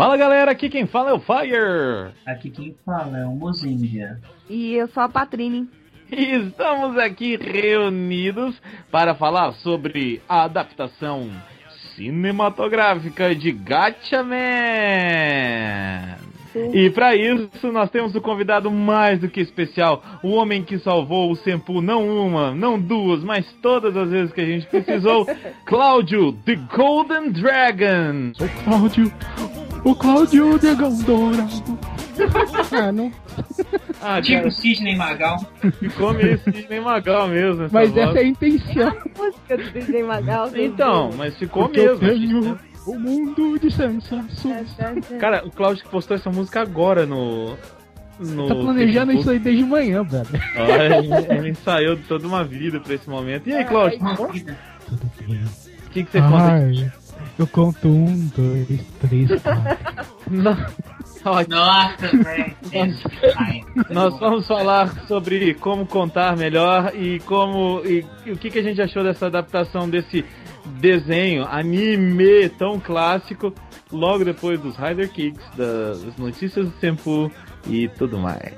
Fala galera, aqui quem fala é o Fire. Aqui quem fala é o Mozindia. E eu sou a Patrine. E estamos aqui reunidos para falar sobre a adaptação cinematográfica de Gatchaman. E para isso nós temos o convidado mais do que especial, o homem que salvou o Sempu não uma, não duas, mas todas as vezes que a gente precisou, Cláudio, The Golden Dragon. Sou Cláudio, o Cláudio Dragão Dourado. ah, não. Ah, tipo cara. Sidney Magal. Ficou meio Sidney Magal mesmo. Essa mas voz. essa é a intenção. a música do Sidney Magal. Então, mas ficou Porque mesmo. Eu tenho o mundo de sensações. Cara, o Cláudio que postou essa música agora no. no tá planejando Facebook. isso aí desde manhã, velho. Olha, ele, ele ensaiou toda uma vida pra esse momento. E aí, Cláudio? Tudo bem. O que, que você conta? Ai, eu conto um, dois, três, quatro. Nossa, velho. Nós vamos falar sobre como contar melhor e como e, e o que, que a gente achou dessa adaptação desse desenho anime tão clássico logo depois dos Rider Kicks, das notícias do Senpu e tudo mais.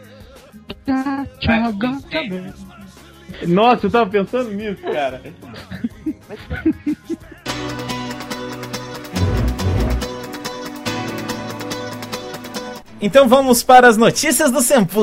Nossa, eu tava pensando nisso, cara. Então vamos para as notícias do Sempu.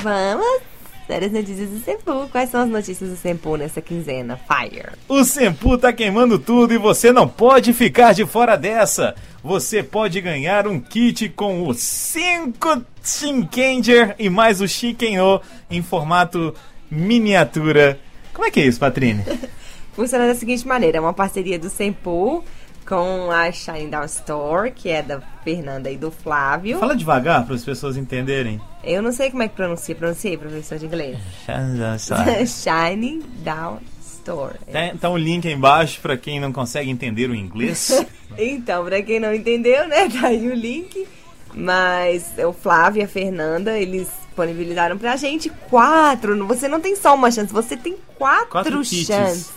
Vamos. Sérias notícias do Sempu. Quais são as notícias do Sempu nessa quinzena? Fire. O Sempu tá queimando tudo e você não pode ficar de fora dessa. Você pode ganhar um kit com os 5 Shinkenger e mais o Shiken-O em formato miniatura. Como é que é isso, Patrine? Funciona da seguinte maneira: é uma parceria do Sempu com a Shine Down Store, que é da Fernanda e do Flávio. Fala devagar para as pessoas entenderem. Eu não sei como é que pronuncia. Pronunciei, professor de inglês. Shine Down Store. Tá, tá um link aí embaixo para quem não consegue entender o inglês. Então, pra quem não entendeu, né, tá aí o link. Mas o Flávio e a Fernanda, eles disponibilizaram pra gente quatro. Você não tem só uma chance, você tem quatro, Quatro kits.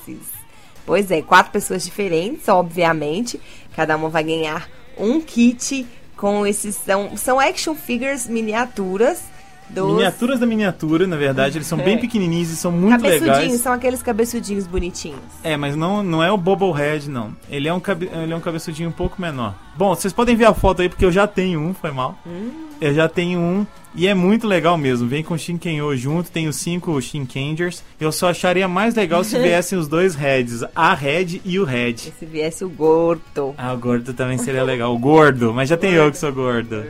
Pois é, quatro pessoas diferentes, obviamente. Cada uma vai ganhar um kit com esses. São, são action figures miniaturas dos. Miniaturas da miniatura, na verdade, eles são bem É. pequenininhos e são muito cabeçudinhos, legais. são aqueles cabeçudinhos bonitinhos. É, mas não, não é o Bobblehead, não. Ele é, um cabe... ele é um cabeçudinho um pouco menor. Bom, vocês podem ver a foto aí, porque eu já tenho um, foi mal. Eu já tenho um, e é muito legal mesmo. Vem com o Shinken-O junto, tem os cinco Shinkengers. Eu só acharia mais legal se viessem os dois Reds, a Red e o Red. E se viesse o gordo. Ah, o gordo também seria legal. O gordo, mas já tem eu que sou gordo.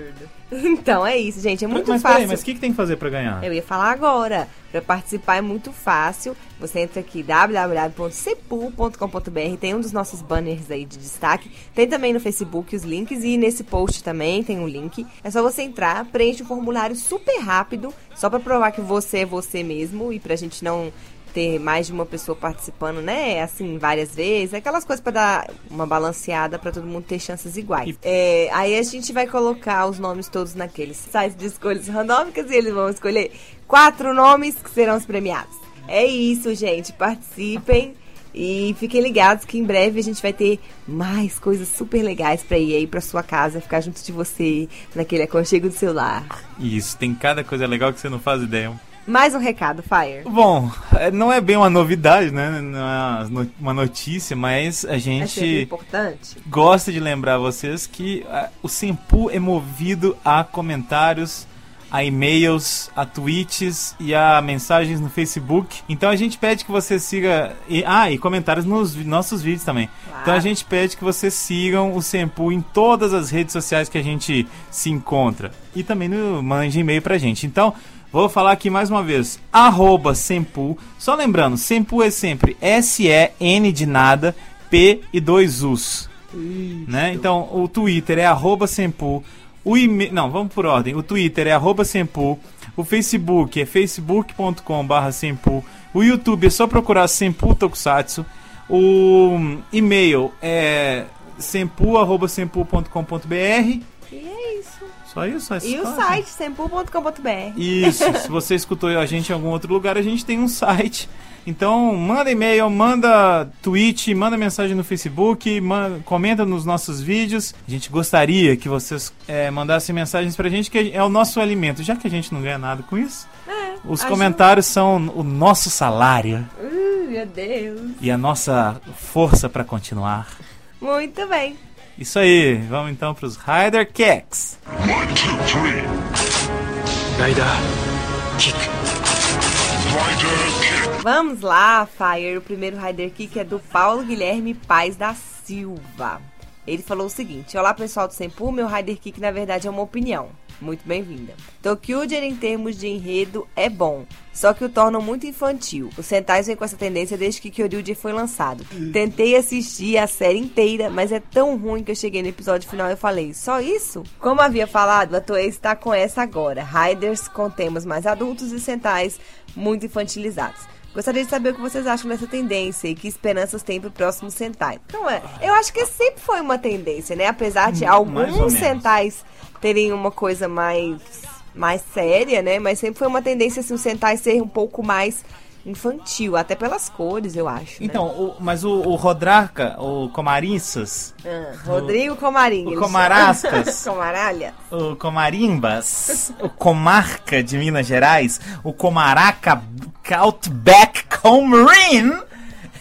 Então é isso, gente. É muito mas fácil. peraí, mas o que, que tem que fazer pra ganhar? Eu ia falar agora. Para participar é muito fácil. Você entra aqui www.cepul.com.br, tem um dos nossos banners aí de destaque. Tem também no Facebook os links e nesse post também tem um link. É só você entrar, preenche um formulário super rápido, só para provar que você é você mesmo e pra gente não ter mais de uma pessoa participando, né? Assim, várias vezes. Aquelas coisas para dar uma balanceada para todo mundo ter chances iguais. É, aí a gente vai colocar os nomes todos naqueles sites de escolhas randômicas e eles vão escolher quatro nomes que serão os premiados. É isso, gente. Participem. E fiquem ligados que em breve a gente vai ter mais coisas super legais pra ir aí pra sua casa, ficar junto de você, naquele aconchego do seu lar. Isso, tem cada coisa legal que você não faz ideia. Mais um recado, Fire. Bom, é, não é bem uma novidade, né? Não é uma no- uma notícia, mas a É gente importante. gosta de lembrar vocês que ah, o Sempu é movido a comentários, a e-mails, a tweets e a mensagens no Facebook. Então a gente pede que você siga. E, ah, e comentários nos nossos vídeos também. Claro. Então a gente pede que vocês sigam o Sempu em todas as redes sociais que a gente se encontra. E também no, mande e-mail pra gente. Então. Vou falar aqui mais uma vez. Arroba Sempu. Só lembrando, Sempu é sempre S-E-N de nada, P e dois U's. Né? Então, o Twitter é arroba Sempu. O e Não, vamos por ordem. O Twitter é arroba Sempu. O Facebook é facebook.com.br Sempu. O YouTube é só procurar Sempu Tokusatsu. O e-mail é sempu.sempu.com.br. É isso. Só isso? E o site, sempu.com.br. Isso, se você escutou a gente em algum outro lugar, a gente tem um site. Então, manda e-mail, manda tweet, manda mensagem no Facebook, manda, comenta nos nossos vídeos. A gente gostaria que vocês é, mandassem mensagens pra gente, que é o nosso alimento. Já que a gente não ganha nada com isso, É, os comentários são o nosso salário Uh, meu Deus. e a nossa força pra continuar. Muito bem. Isso aí, vamos então pros Rider Kicks. One, two, three. Rider kick. Rider kick. Vamos lá, Fire. O primeiro Rider Kick é do Paulo Guilherme Paz da Silva. Ele falou o seguinte: Olá pessoal do Sempu, meu Rider Kick na verdade é uma opinião. Muito bem-vinda. Tokyuger em termos de enredo é bom, só que o tornam muito infantil. Os Sentais vêm com essa tendência desde que Kyoryuger foi lançado. Tentei assistir a série inteira, mas é tão ruim que eu cheguei no episódio final e falei, só isso? Como havia falado, a Toei está com essa agora. Riders com temas mais adultos e Sentais muito infantilizados. Gostaria de saber o que vocês acham dessa tendência e que esperanças tem pro próximo Sentai. Então, é, eu acho que sempre foi uma tendência, né? Apesar de alguns. Sentais terem uma coisa mais mais séria, né? Mas sempre foi uma tendência assim, o Sentai ser um pouco mais infantil, até pelas cores, eu acho. né? Então, o- mas o, o Rodraca, o Comarinças, Ah, Rodrigo Comarim. o Comarascas. Comaralha. o Comarimbas, o Comarca de Minas Gerais, o Comaraca Outback Comarin,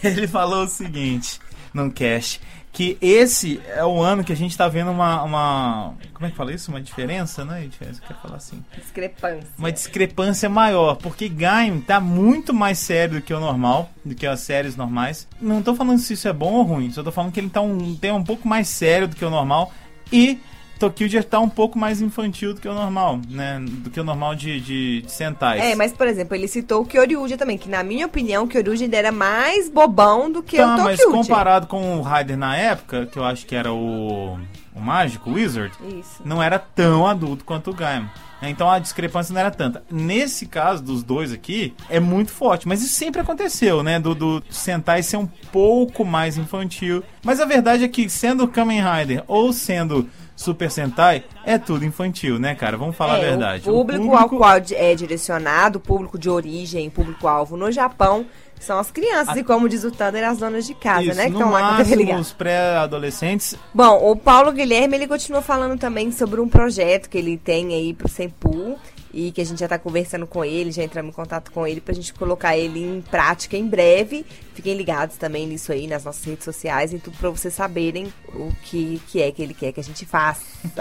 ele falou o seguinte num cast, que esse é o ano que a gente tá vendo uma, uma como é que fala isso? Uma diferença, né? Diferença, eu quero falar assim. Discrepância. Uma discrepância maior, porque Gaim tá muito mais sério do que o normal, do que as séries normais. Não tô falando se isso é bom ou ruim, só tô falando que ele tá um tema um pouco mais sério do que o normal e Tokyo tá um pouco mais infantil do que o normal, né? Do que o normal de, de, de Sentais. É, mas por exemplo, ele citou o Kyoryuja também, que na minha opinião, o Kyoryuja ainda era mais bobão do que Tá, o mas Tokyuja. comparado com o Raider na época, que eu acho que era o, o mágico, o Wizard, Isso. não era tão adulto quanto o Gaim. Então a discrepância não era tanta. Nesse caso dos dois aqui, é muito forte. Mas isso sempre aconteceu, né? Do, do Sentai ser um pouco mais infantil. Mas a verdade é que, sendo Kamen Rider ou sendo Super Sentai, é tudo infantil, né, cara? Vamos falar É, a verdade. O público, ao qual é direcionado, o público de origem, público-alvo no Japão, são as crianças. E como diz o Thunder, as donas de casa, Isso, né? Que no estão lá a TV máximo, os pré-adolescentes. Bom, o Paulo Guilherme, ele continua falando também sobre um projeto que ele tem aí pro Sempu e que a gente já tá conversando com ele, já entramos em contato com ele pra gente colocar ele em prática em breve. Fiquem ligados também nisso aí, nas nossas redes sociais e tudo pra vocês saberem o que, que é que ele quer que a gente faça.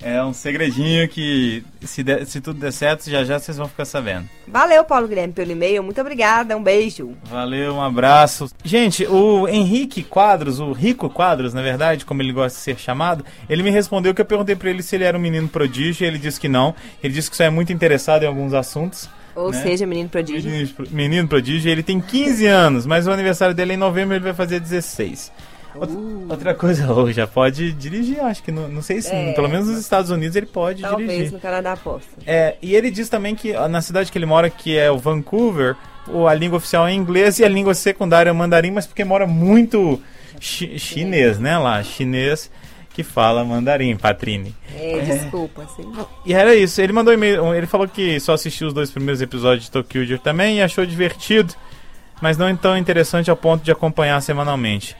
É um segredinho que, se, der- se tudo der certo, já já vocês vão ficar sabendo. Valeu, Paulo Guilherme, pelo e-mail. Muito obrigada, um beijo. Valeu, um abraço. Gente, o Henrique Quadros, o Rico Quadros, na verdade, como ele gosta de ser chamado, ele me respondeu que eu perguntei pra ele se ele era um menino prodígio e ele disse que não. Ele disse que só é muito interessado em alguns assuntos. Ou Né? seja, menino prodígio. Menino, menino prodígio, ele tem 15 anos, mas o aniversário dele é em novembro ele vai fazer 16. Outra- Outra coisa, oh, já pode dirigir, acho que não, não sei se, É. pelo menos nos Estados Unidos ele pode Talvez dirigir. no Canadá possa. É, e ele diz também que na cidade que ele mora, que é o Vancouver, a língua oficial é inglês e a língua secundária é mandarim, mas porque mora muito chi- chinês, né, lá, chinês que fala mandarim, Patrine. É, desculpa, assim. E era isso, ele mandou e-mail, ele falou que só assistiu os dois primeiros episódios de Tokyo também e achou divertido, mas não tão interessante ao ponto de acompanhar semanalmente.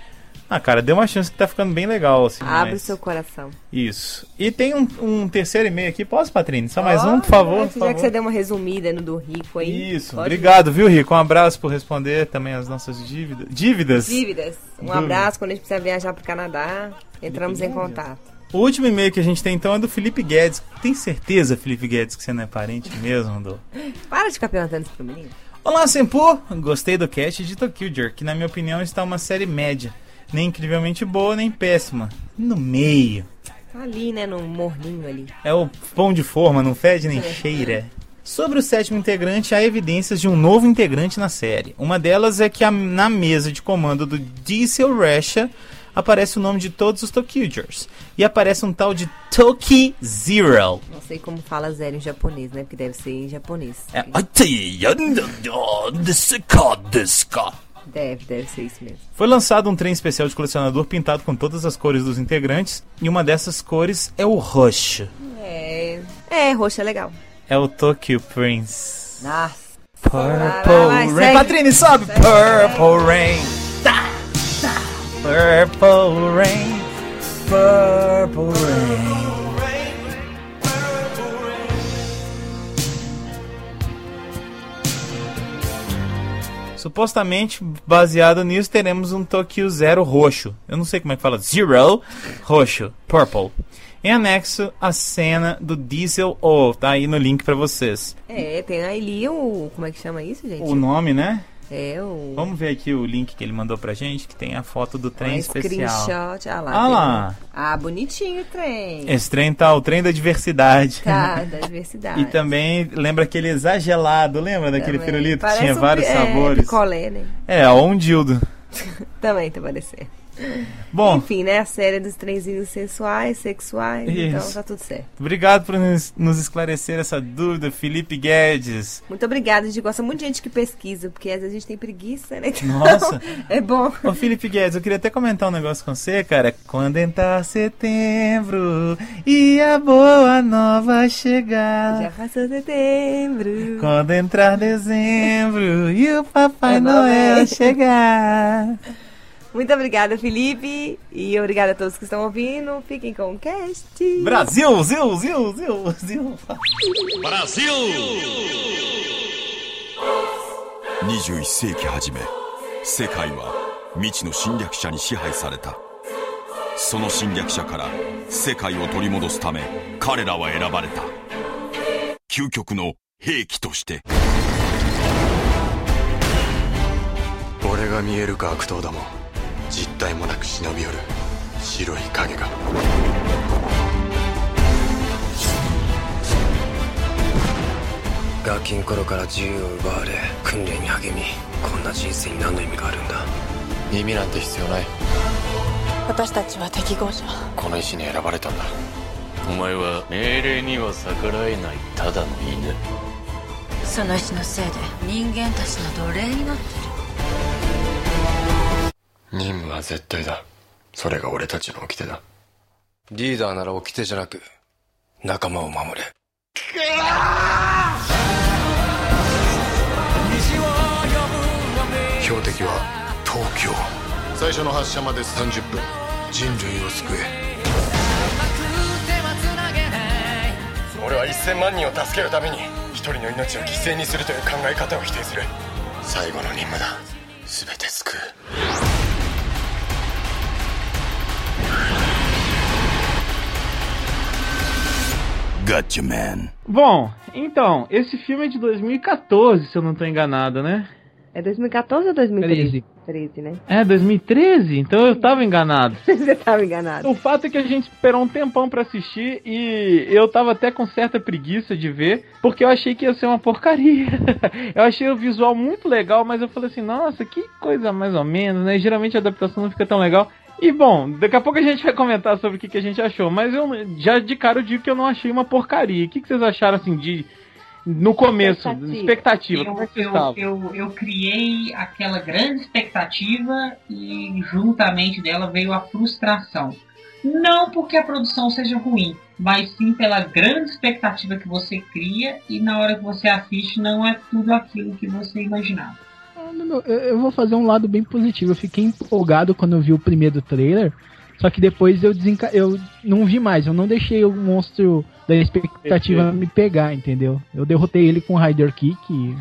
Ah, cara, deu uma chance que tá ficando bem legal, assim. Abre mas- o seu coração. Isso. E tem um, um terceiro e-mail aqui, posso, Patrine? Só mais um, por favor? Já por que favor. você deu uma resumida no do Rico aí. Isso, obrigado, viu, Rico? Um abraço por responder também as nossas dívidas. Dívidas? Dívidas. Um Dúvidas. abraço quando a gente precisar viajar pro Canadá. Entramos em contato. O último e-mail que a gente tem então é do Felipe Guedes. Tem certeza, Felipe Guedes, que você não é parente mesmo do. Para de ficar perguntando isso pro menino. Olá, Senpu! Gostei do cast de Tokyo que na minha opinião está uma série média. Nem incrivelmente boa, nem péssima. No meio. Tá ali, né, no morninho ali. É o pão de forma, não fede nem cheira. Sobre o sétimo integrante, há evidências de um novo integrante na série. Uma delas é que a- na mesa de comando do Diesel Rasha aparece o nome de todos os Tokyugers. E aparece um tal de Toki Zero. Não sei como fala zero em japonês, né? Porque deve ser em japonês. É, Deve, deve ser isso mesmo. Foi lançado um trem especial de colecionador pintado com todas as cores dos integrantes. E uma dessas cores é o roxo. É, É, roxo é legal. É o Tokyo Prince. Nossa. Purple vai, Rain. segue. Patrine, sobe! Purple Rain. Tá, tá. Purple Rain. Purple Rain. Supostamente, baseado nisso, teremos um Tokyo Zero roxo. Eu não sei como é que fala. Zero roxo. Purple. Em anexo, a cena do Diesel O. Tá aí no link pra vocês. É, tem ali o. Como é que chama isso, gente? O nome, né? É o. Vamos ver aqui o link que ele mandou pra gente, que tem a foto do trem especial. screenshot. Ah lá. Ah lá. um- Ah, bonitinho o trem. Esse trem tá o trem da diversidade. Tá, da diversidade. E também lembra aquele exagelado, lembra daquele Também. pirulito que Parece tinha um vários é, sabores? picolé, né? É, ó, um dildo. Também tá parecendo. Bom, Enfim, né? A série dos trenzinhos sensuais, sexuais. Então Isso. tá tudo certo. obrigado por nos, nos esclarecer essa dúvida, Felipe Guedes. Muito obrigada. A gente gosta muito de gente que pesquisa, porque às vezes a gente tem preguiça, né? Então, Nossa. é bom. Ô Felipe Guedes, eu queria até comentar um negócio com você, cara. Quando entrar setembro e a boa nova chegar. Já passou setembro. Quando entrar dezembro e o Papai É Noel chegar. Muito obrigada, Felipe. E obrigada a todos que estão ouvindo. Fiquem com o cast. Brasil, zil, zil, zil, zil. 21世紀初め世界は未知の侵略者に支配されたその侵略者から世界を取り戻すため彼らは選ばれた究極の兵器として俺が見えるか悪党ども実体もなく忍び寄る白い影が。ガキン頃から自由を奪われ訓練に励みこんな人生に何の意味があるんだ？意味なんて必要ない。私たちは適合者。この石に選ばれたんだ。お前は命令には逆らえないただの犬。その石のせいで人間たちの奴隷になって任務は絶対だ。それが俺たちの掟だ。リーダーなら掟じゃなく仲間を守れ。標的は東京。最初の発射まで30分。人類を救え。俺は1000万人を助けるために一人の命を犠牲にするという考え方を否定する。最後の任務だ。全て救う Gotcha Man Bom, então, esse filme é de 2014, se eu não tô enganado, né? É 2014 ou 2013? 13, né? É, 2013? Então eu tava enganado. Você tava enganado. O fato é que a gente esperou um tempão pra assistir e eu tava até com certa preguiça de ver, porque eu achei que ia ser uma porcaria. eu achei o visual muito legal, mas eu falei assim, nossa, que coisa mais ou menos, né? Geralmente a adaptação não fica tão legal. E bom, daqui a pouco a gente vai comentar sobre o que, que a gente achou, mas eu já de cara eu digo que eu não achei uma porcaria. O que, que vocês acharam assim de no começo, Expectativa. expectativa, Eu, como é eu, eu, eu criei aquela grande expectativa e juntamente dela veio a frustração. Não porque a produção seja ruim, mas sim pela grande expectativa que você cria e na hora que você assiste não é tudo aquilo que você imaginava. Eu vou fazer um lado bem positivo. Eu fiquei empolgado quando eu vi o primeiro trailer. Só que depois eu desenca... eu não vi mais, eu não deixei o monstro da expectativa me pegar, entendeu? Eu derrotei ele com o Rider Kick. E...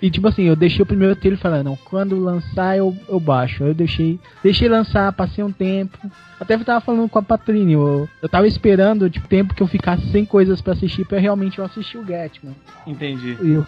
e tipo assim, eu deixei o primeiro trailer falando, não, quando lançar eu, eu baixo. Eu deixei, deixei lançar, passei um tempo. Até eu tava falando com a Patrícia, eu, eu tava esperando tipo, tempo que eu ficasse sem coisas pra assistir pra realmente eu assistir o Gatman. Entendi. Eu,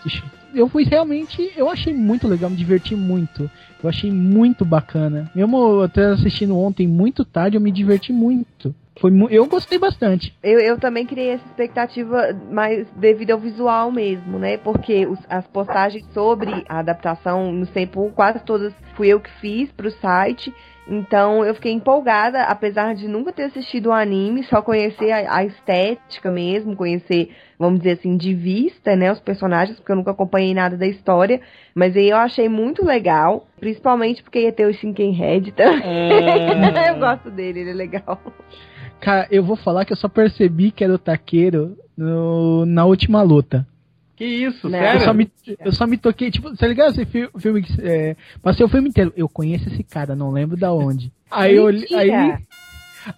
eu fui realmente. Eu achei muito legal, me diverti muito. Eu achei muito bacana. Mesmo eu até assistindo ontem muito tarde, eu me diverti muito. Foi, mu- eu gostei bastante. Eu, eu também criei essa expectativa mais devido ao visual mesmo, né? Porque os- as postagens sobre a adaptação no tempo, quase todas fui eu que fiz pro site. Então eu fiquei empolgada, apesar de nunca ter assistido o anime, só conhecer a, a estética mesmo, conhecer, vamos dizer assim, de vista, né, os personagens, porque eu nunca acompanhei nada da história. Mas aí eu achei muito legal, principalmente porque ia ter o Shinkenhead também. É. eu gosto dele, ele é legal. Cara, eu vou falar que eu só percebi que era o taqueiro no- na última luta. Que isso, Não. Eu sério? só, me, eu só me toquei, tipo, tá ligado esse fi- filme que. É, passei o filme inteiro. Eu conheço esse cara, não lembro da onde. Aí eu olhei- aí,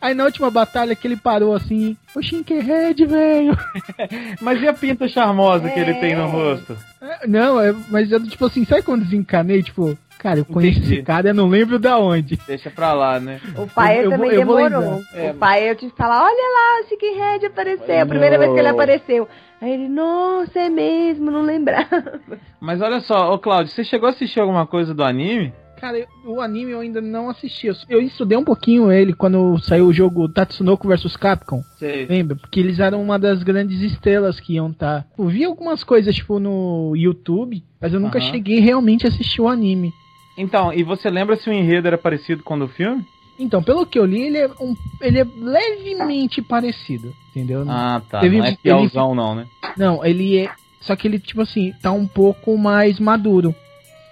aí na última batalha que ele parou assim, o Shinkerhead, velho. Mas e a pinta charmosa que ele tem no É. rosto? É, Não, é, mas eu, tipo assim, sabe quando desencanei? Tipo, cara, eu conheço Entendi. esse cara, eu não lembro da onde. Deixa pra lá, né? O pai Eu- eu também eu vou demorou. É. O pai eu tive que falar, olha lá, o Chicken apareceu. A primeira vez que ele apareceu. Aí ele, nossa, é mesmo, não lembrava. Mas olha só, ô Claudio, você chegou a assistir alguma coisa do anime? Cara, eu- o anime eu ainda não assisti. Eu, eu estudei um pouquinho ele quando saiu o jogo Tatsunoko vs Capcom. Sei. Lembra? Porque eles eram uma das grandes estrelas que iam estar. Eu vi algumas coisas, tipo, no YouTube, mas eu nunca cheguei realmente a assistir o anime. Então, e você lembra se o enredo era parecido com o do filme? Então, pelo que eu li, ele é, um, ele é levemente parecido, entendeu? Ah, tá. Teve- não é ele- fielzão, não, né? Não, ele é. Só que ele, tipo assim, tá um pouco mais maduro.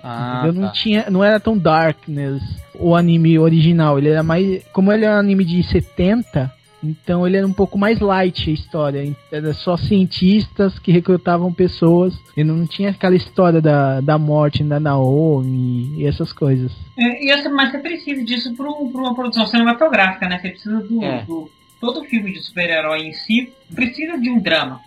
Ah, entendeu? Não, tá. tinha, não era tão darkness o anime original. Ele era mais. Como ele é um anime de 70, então ele era um pouco mais light a história. Era só cientistas que recrutavam pessoas. E não tinha aquela história da, da morte da Naomi e essas coisas. É, e você- mas você precisa disso para uma produção cinematográfica, né? Você precisa do, É. do- todo filme de super-herói em si precisa de um drama,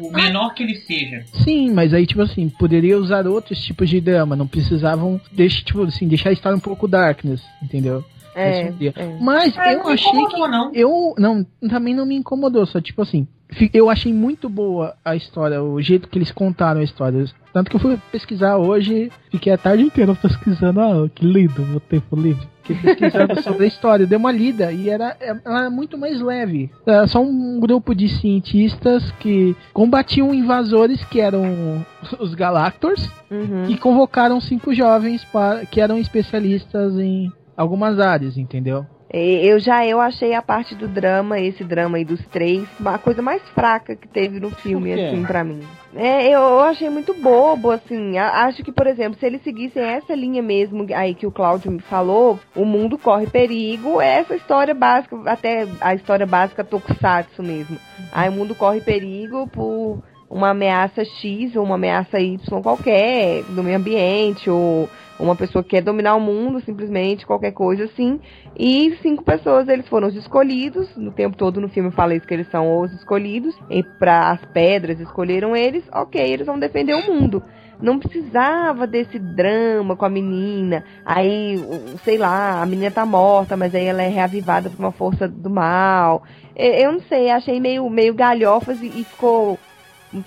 o menor que ele seja. Sim, mas aí, tipo assim, poderia usar outros tipos de drama. Não precisavam deixar, tipo assim, deixar a história um pouco darkness, entendeu? É, é. Mas Ah, eu achei que. não. Eu. Não, também não me incomodou, só tipo assim. Eu achei muito boa a história, o jeito que eles contaram a história. Tanto que eu fui pesquisar hoje, fiquei a tarde inteira pesquisando. Ah, que lindo, vou ter livre. Fiquei pesquisando sobre a história, dei uma lida e era, ela era muito mais leve. Era só um grupo de cientistas que combatiam invasores que eram os Galactors Uhum. e convocaram cinco jovens para, que eram especialistas em algumas áreas, entendeu? Eu já eu achei a parte do drama, esse drama aí dos três, a coisa mais fraca que teve no filme, assim, pra mim. É, eu, achei muito bobo, assim. Acho que, por exemplo, se eles seguissem essa linha mesmo aí que o Claudio me falou, o mundo corre perigo, é essa história básica, até a história básica Tokusatsu mesmo. Aí o mundo corre perigo por uma ameaça X ou uma ameaça Y qualquer, do meio ambiente, ou uma pessoa que quer dominar o mundo, simplesmente, qualquer coisa assim. E cinco pessoas, eles foram os escolhidos. No tempo todo no filme fala isso, que eles são os escolhidos. E para as pedras escolheram eles, ok, eles vão defender o mundo. Não precisava desse drama com a menina. Aí, sei lá, a menina tá morta, mas aí ela é reavivada por uma força do mal. Eu, eu não sei, achei meio, meio galhofas e ficou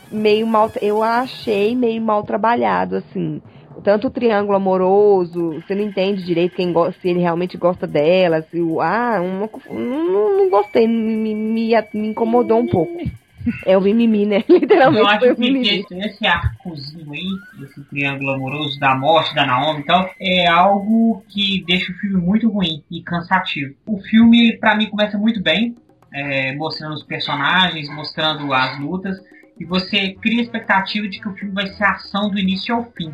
meio mal. Eu achei meio mal trabalhado, assim tanto o triângulo amoroso, você não entende direito quem gosta, se ele realmente gosta dela, se o. Ah, uma, não, não gostei, me, me, me incomodou um pouco. É o mimimi, né? Eu Literalmente foi acho que esse, esse arcozinho aí, esse triângulo amoroso da morte da Naomi e tal, é algo que deixa o filme muito ruim e cansativo. O filme, pra mim, começa muito bem, é, mostrando os personagens, mostrando as lutas, e você cria a expectativa de que o filme vai ser ação do início ao fim.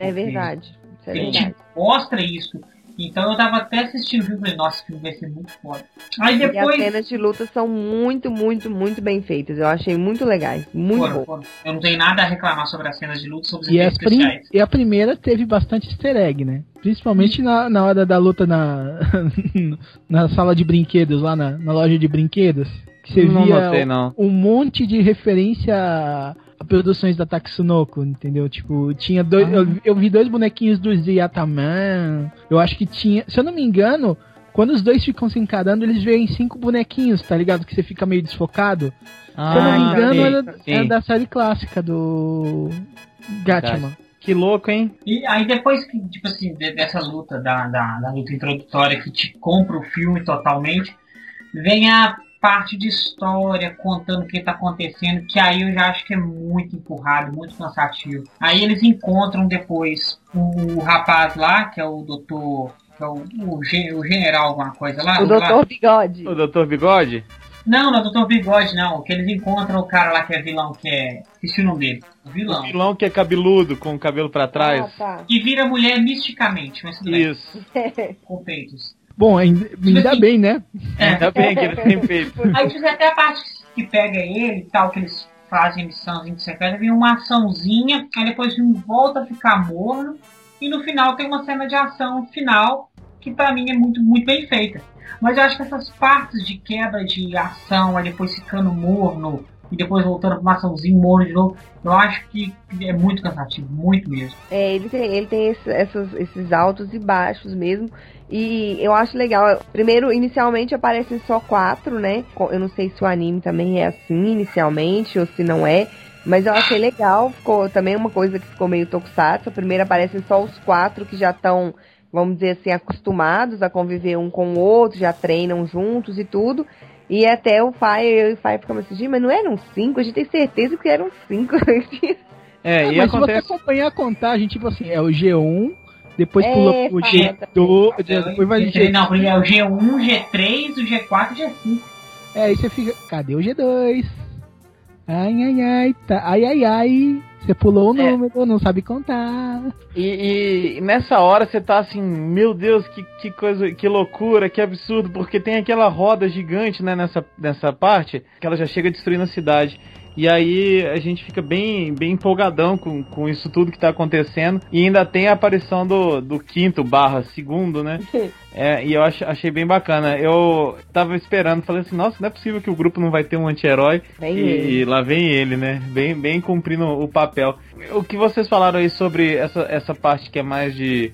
É verdade. É verdade. mostra isso. Então eu tava até assistindo o filme e falei, nossa, esse filme vai ser muito foda. Aí E as depois. cenas de luta são muito, muito, muito bem feitas. Eu achei muito legais. Muito Foram, bom. foram. Eu não tenho nada a reclamar sobre as cenas de luta, sobre os E, efeitos prim- especiais. e a primeira teve bastante easter egg, né? Principalmente na, na hora da luta na, na sala de brinquedos, lá na, na loja de brinquedos. Que você Não via notei, não. um monte de referência produções da Tatsunoko, entendeu? Tipo, tinha dois. Ah. Eu, eu vi dois bonequinhos do Yataman. Eu acho que tinha. Se eu não me engano, quando os dois ficam se encarando, eles veem cinco bonequinhos, tá ligado? Que você fica meio desfocado. se eu não me Ah, engano, sim, era, era da série clássica do. Gatchaman. Que louco, hein? E aí depois que, tipo assim, de- dessa luta, da, da, da luta introdutória que te compra o filme totalmente, vem a parte de história contando o que tá acontecendo, que aí eu já acho que é muito empurrado, muito cansativo. Aí eles encontram depois o, rapaz lá, que é o doutor. Que é o, o, o general, alguma coisa lá. O lá. Doutor Bigode. O Dr. Bigode? Não, não é o Dr. Bigode, não. Que eles encontram o cara lá que é vilão, que é. Esqueci o nome dele. O O vilão. vilão que é cabeludo, com o cabelo pra trás. Ah, tá. Que vira mulher misticamente, mas tudo bem. Isso. Com peitos. Bom, ainda, ainda bem, né? É. Ainda bem que ele tem feito. Aí fiz até a parte que pega ele e tal, que eles fazem missãozinha secreta, vem uma açãozinha, aí depois volta a ficar morno, e no final tem uma cena de ação final, que pra mim é muito, muito bem feita. Mas eu acho que essas partes de quebra de ação, aí depois ficando morno, e depois voltando pra uma açãozinha morno de novo, eu acho que é muito cansativo, muito mesmo. É, ele tem, ele tem esse- essas- esses altos e baixos mesmo. E eu acho legal. Primeiro, inicialmente aparecem só quatro, né? Eu não sei se o anime também é assim inicialmente ou se não é. Mas eu achei legal. Ficou também uma coisa que ficou meio tokusatsu. Primeiro aparecem só os quatro que já estão, vamos dizer assim, acostumados a conviver um com o outro, já treinam juntos e tudo. E até o pai, eu e o pai ficamos assim, "Gente, mas não eram cinco? A gente tem certeza que eram cinco. É, Ah, e mas acontece. se você acompanhar a contagem, tipo assim, é o G1, depois É, pula pro pai, G2, depois vai no G... Não, é o G1, G3, o G4 e o G5. É, aí você fica, cadê o G2? Ai, ai, ai, tá, ai, ai, ai, você pulou o É. número, não sabe contar. E, e nessa hora você tá assim, meu Deus, que, que coisa, que loucura, que absurdo, porque tem aquela roda gigante, né, nessa, nessa parte, que ela já chega destruindo a cidade. E aí a gente fica bem, bem empolgadão com, com isso tudo que tá acontecendo. E ainda tem a aparição do, do quinto barra segundo, né? É, e eu ach, achei bem bacana. Eu tava esperando, falei assim, nossa, não é possível que o grupo não vai ter um anti-herói. E, e lá vem ele, né? Bem, bem cumprindo o papel. O que vocês falaram aí sobre essa, essa parte que é mais de,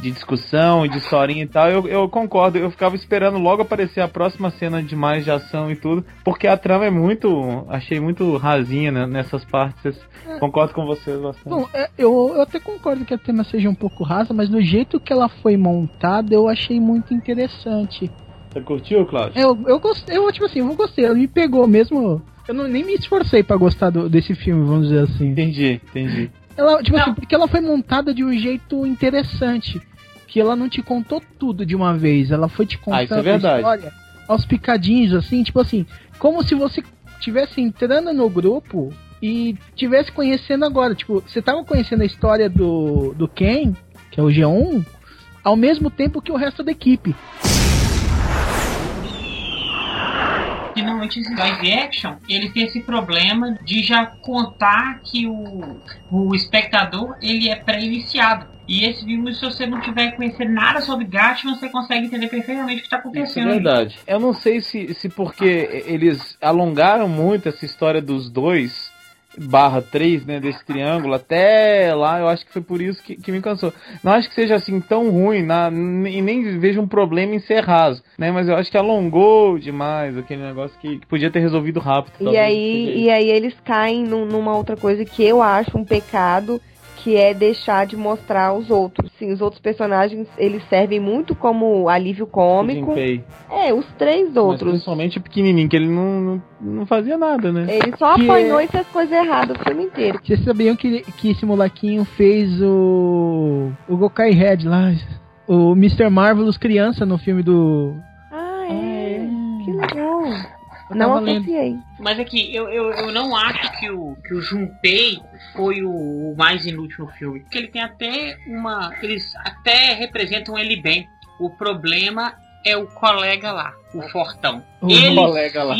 de discussão e de historinha e tal, eu, eu concordo. Eu ficava esperando logo aparecer a próxima cena de mais de ação e tudo, porque a trama é muito. Achei muito rasinha né, nessas partes. Concordo com vocês bastante. Bom, é, eu, eu até concordo que a tema seja um pouco rasa, mas do jeito que ela foi montada, eu achei muito interessante. Você curtiu, Cláudio? Eu, eu gostei, eu, tipo assim, eu gostei, ela me pegou mesmo. Eu não, nem me esforcei pra gostar do- desse filme, vamos dizer assim. Entendi, entendi. Ela, tipo assim, porque ela foi montada de um jeito interessante. Que ela não te contou tudo de uma vez. Ela foi te contando Ah, é a história aos picadinhos, assim, tipo assim, como se você tivesse entrando no grupo e tivesse conhecendo agora. Tipo, você tava conhecendo a história do, do Ken, que é o G1, ao mesmo tempo que o resto da equipe. E normalmente esse live action, ele tem esse problema de já contar que o, o espectador, ele é pré-iniciado. E esse filme, se você não tiver conhecer nada sobre Gatman, você consegue entender perfeitamente o que está Isso é acontecendo. verdade. Eu não sei se, se porque eles alongaram muito essa história dos dois barra 3, né, desse triângulo, até lá, eu acho que foi por isso que, que me cansou. Não acho que seja assim tão ruim, na, e nem vejo um problema em ser raso, né, mas eu acho que alongou demais aquele negócio que, que podia ter resolvido rápido. E talvez aí, e aí eles caem num- numa outra coisa que eu acho um pecado, que é deixar de mostrar os outros. Sim, os outros personagens, eles servem muito como alívio cômico. Junpei. É, os três Mas outros. principalmente o pequenininho, que ele não, não, não fazia nada, né? Ele só Que apanhou é- e fez coisa errada o filme inteiro. Vocês sabiam que, que esse molequinho fez o. O Gokai Red lá. O Mr. Marvelous criança no filme do. Ah, é. Que legal. Eu Não associei. Mas é que eu, eu, eu não acho que o, que o Junpei foi o, o mais inútil no filme. Porque ele tem até uma. Eles até representam ele bem. O problema é o colega lá, o Fortão. O ele colega lá.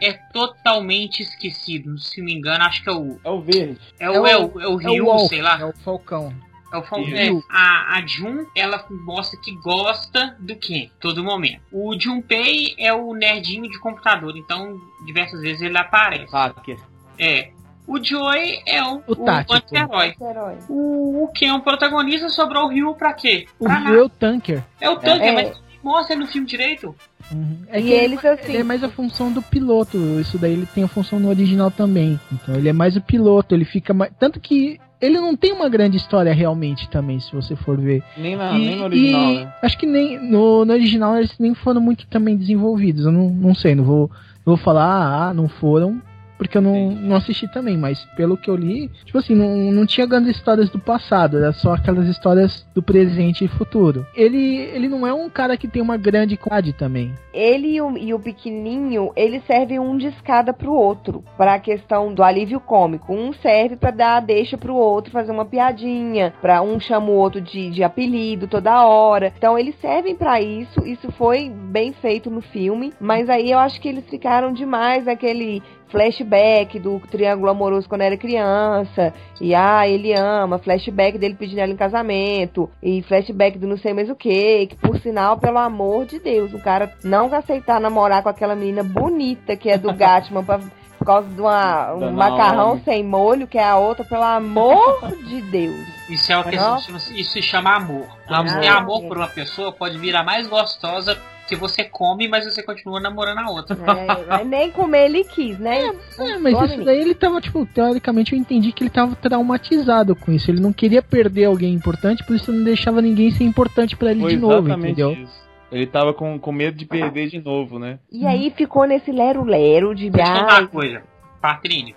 é totalmente esquecido. Se não me engano, acho que é o. É o verde. É o, é o, é o Ryu, Wolf, sei lá. É o Falcão. É o Fal- Isso. é, a, a Jun, ela mostra que gosta do Ken, todo momento. O Junpei é o nerdinho de computador, então diversas vezes ele aparece. Hacker. É. O Joey é o, O tático. anti-herói. Herói. O, o Ken é o protagonista, sobrou o Ryu pra quê? O Pra Rio nada. é o Tanker. É o tanque, É. mas mostra no filme direito. Uhum. É E que ele, assim- ele é mais a função do piloto. Isso daí ele tem a função no original também. Então ele é mais o piloto. Ele fica mais. Tanto que ele não tem uma grande história realmente também, se você for ver. Nem, na, E- nem no original, e né? Acho que nem no, no original eles nem foram muito também desenvolvidos. Eu não, não sei, não vou, não vou falar, ah, não foram, porque eu não, não assisti também, mas pelo que eu li, tipo assim, não, não tinha grandes histórias do passado, era só aquelas histórias do presente e futuro. Ele, ele não é um cara que tem uma grande qualidade também. Ele e o, e o pequenininho, eles servem um de escada pro outro, pra questão do alívio cômico. Um serve pra dar a deixa pro outro, fazer uma piadinha, pra um chama o outro de, de apelido toda hora. Então eles servem pra isso, isso foi bem feito no filme, mas aí eu acho que eles ficaram demais naquele flashback do triângulo amoroso quando era criança. E ah, ele ama, flashback dele pedindo ela em casamento. E flashback do não sei mais o que. Que por sinal, pelo amor de Deus, o cara não aceitar namorar com aquela menina bonita que é do Gatman pra, por causa de uma, um Da macarrão Naomi. sem molho, que é a outra, pelo amor de Deus. Isso é o que Não? se chama- isso se chama amor. Quando Amor. você tem amor por uma pessoa, pode vir a mais gostosa que você come, mas você continua namorando a outra. É, mas nem comer ele quis, né? É, mas isso daí ele tava, tipo, teoricamente eu entendi que ele tava traumatizado com isso. Ele não queria perder alguém importante, por isso não deixava ninguém ser importante pra ele Foi de novo, entendeu? isso. Ele tava com, com medo de perder de novo, né? E aí ficou nesse lero-lero de Deixa eu contar uma coisa. Patrínia.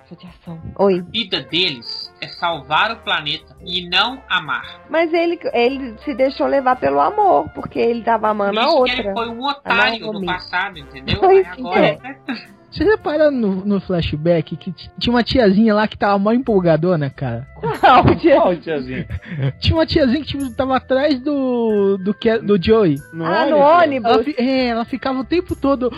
Oi. a vida deles é salvar o planeta e não amar. Mas ele, ele se deixou levar pelo amor, porque ele tava amando Por a isso que outra. ele foi um otário no passado, entendeu? Pois Aí agora, é. né? Você repara no, no flashback que tinha uma tiazinha lá que tava mal empolgadona, cara? Não, tia- Qual, tiazinho? Tinha uma tiazinha que tipo, tava atrás do, do, Ke- do Joey. No Ah, no ônibus? ônibus. Ela, fi- é, ela ficava o tempo todo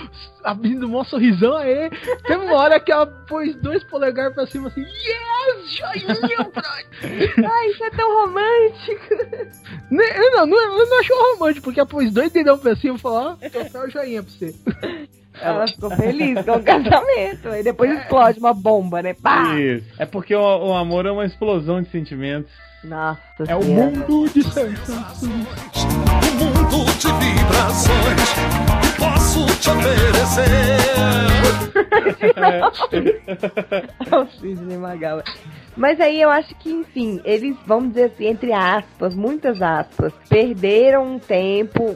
abrindo um sorrisão aí. Teve uma hora que ela pôs dois polegares pra cima assim, yes, joinha, brother. Ai, isso é tão romântico. Ne- Não, não, eu não achou romântico, porque ela pôs dois dedão pra cima e falou, ó, tô o joinha pra você. Ela ficou feliz com o casamento. Aí depois explode uma bomba, né? Pá! Isso. É porque o, o amor é uma explosão de sentimentos. Nossa É o Senhora. mundo de sensações. Um mundo de vibrações que posso te oferecer. É o Sidney Magal. Mas aí eu acho que, enfim, eles, vamos dizer assim, entre aspas, muitas aspas, perderam um tempo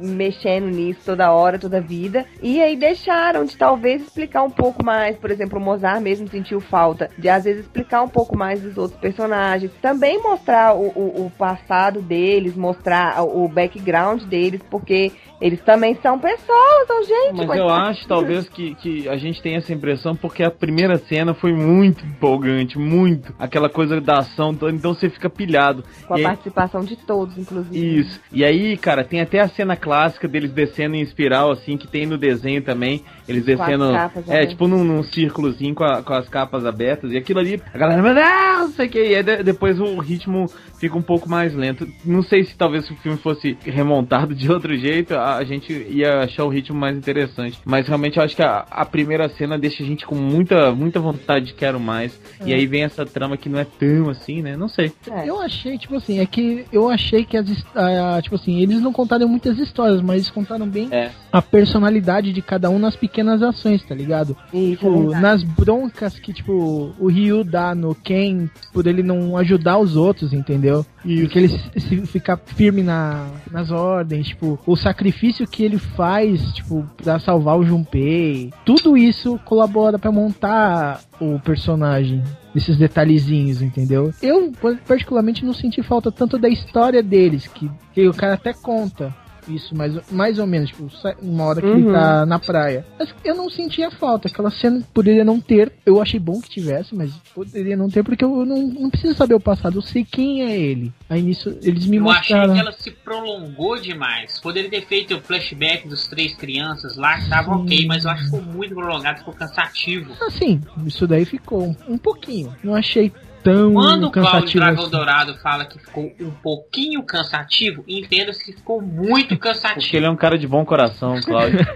mexendo nisso toda hora, toda vida, e aí deixaram de talvez explicar um pouco mais, por exemplo, o Mozart mesmo sentiu falta de às vezes explicar um pouco mais dos outros personagens, também mostrar o, o, o passado deles, mostrar o background deles, porque eles também são pessoas, são gente. Mas mas- eu acho, talvez, que, que a gente tem essa impressão porque a primeira cena foi muito empolgante, muito. Aquela coisa da ação, toda, então você fica pilhado. Com a E aí- participação de todos, inclusive. Isso. E aí, cara, tem até a cena clássica deles descendo em espiral, assim, que tem no desenho também. Eles descendo. capas É, tipo num, num círculozinho com, a- com as capas abertas. E aquilo ali, a galera, meu Deus, não sei o que. E aí de- depois o ritmo fica um pouco mais lento. Não sei se talvez se o filme fosse remontado de outro jeito, a, a gente ia achar o ritmo mais interessante. Mas realmente eu acho que a, a primeira cena deixa a gente com muita, muita vontade de quero mais. E É. aí vem essa trama que não é tão assim, né? Não sei. É. Eu achei, tipo assim, é que eu achei que as, ah, tipo assim, eles não contaram muitas histórias, mas eles contaram bem É. a personalidade de cada um nas pequenas ações, tá ligado? Isso, é Tipo, verdade. nas broncas que, tipo, o Ryu dá no Ken por ele não ajudar os outros, entendeu? E que ele se, ficar firme na, nas ordens, tipo, o sacrifício que ele faz, tipo, pra salvar o Junpei. Tudo isso colabora pra montar o personagem. Esses detalhezinhos, entendeu? Eu, particularmente, não senti falta tanto da história deles, que, que o cara até conta isso, mais, mais ou menos, tipo, uma hora que ele Uhum. tá na praia. Mas eu não sentia falta, aquela cena poderia não ter. Eu achei bom que tivesse, mas poderia não ter, porque eu não, não preciso saber o passado, eu sei quem é ele. Aí nisso, eles me Eu achei mostraram. que ela se prolongou demais. Poderia ter feito o flashback dos três crianças lá, que tava Sim. ok, mas eu acho que ficou muito prolongado, ficou cansativo. Assim, isso daí ficou um, um pouquinho. Não achei tão Quando o Cláudio cansativo Dragão assim. Dourado fala que ficou um pouquinho cansativo, entenda-se que ficou muito Porque cansativo. ele é um cara de bom coração, Cláudio.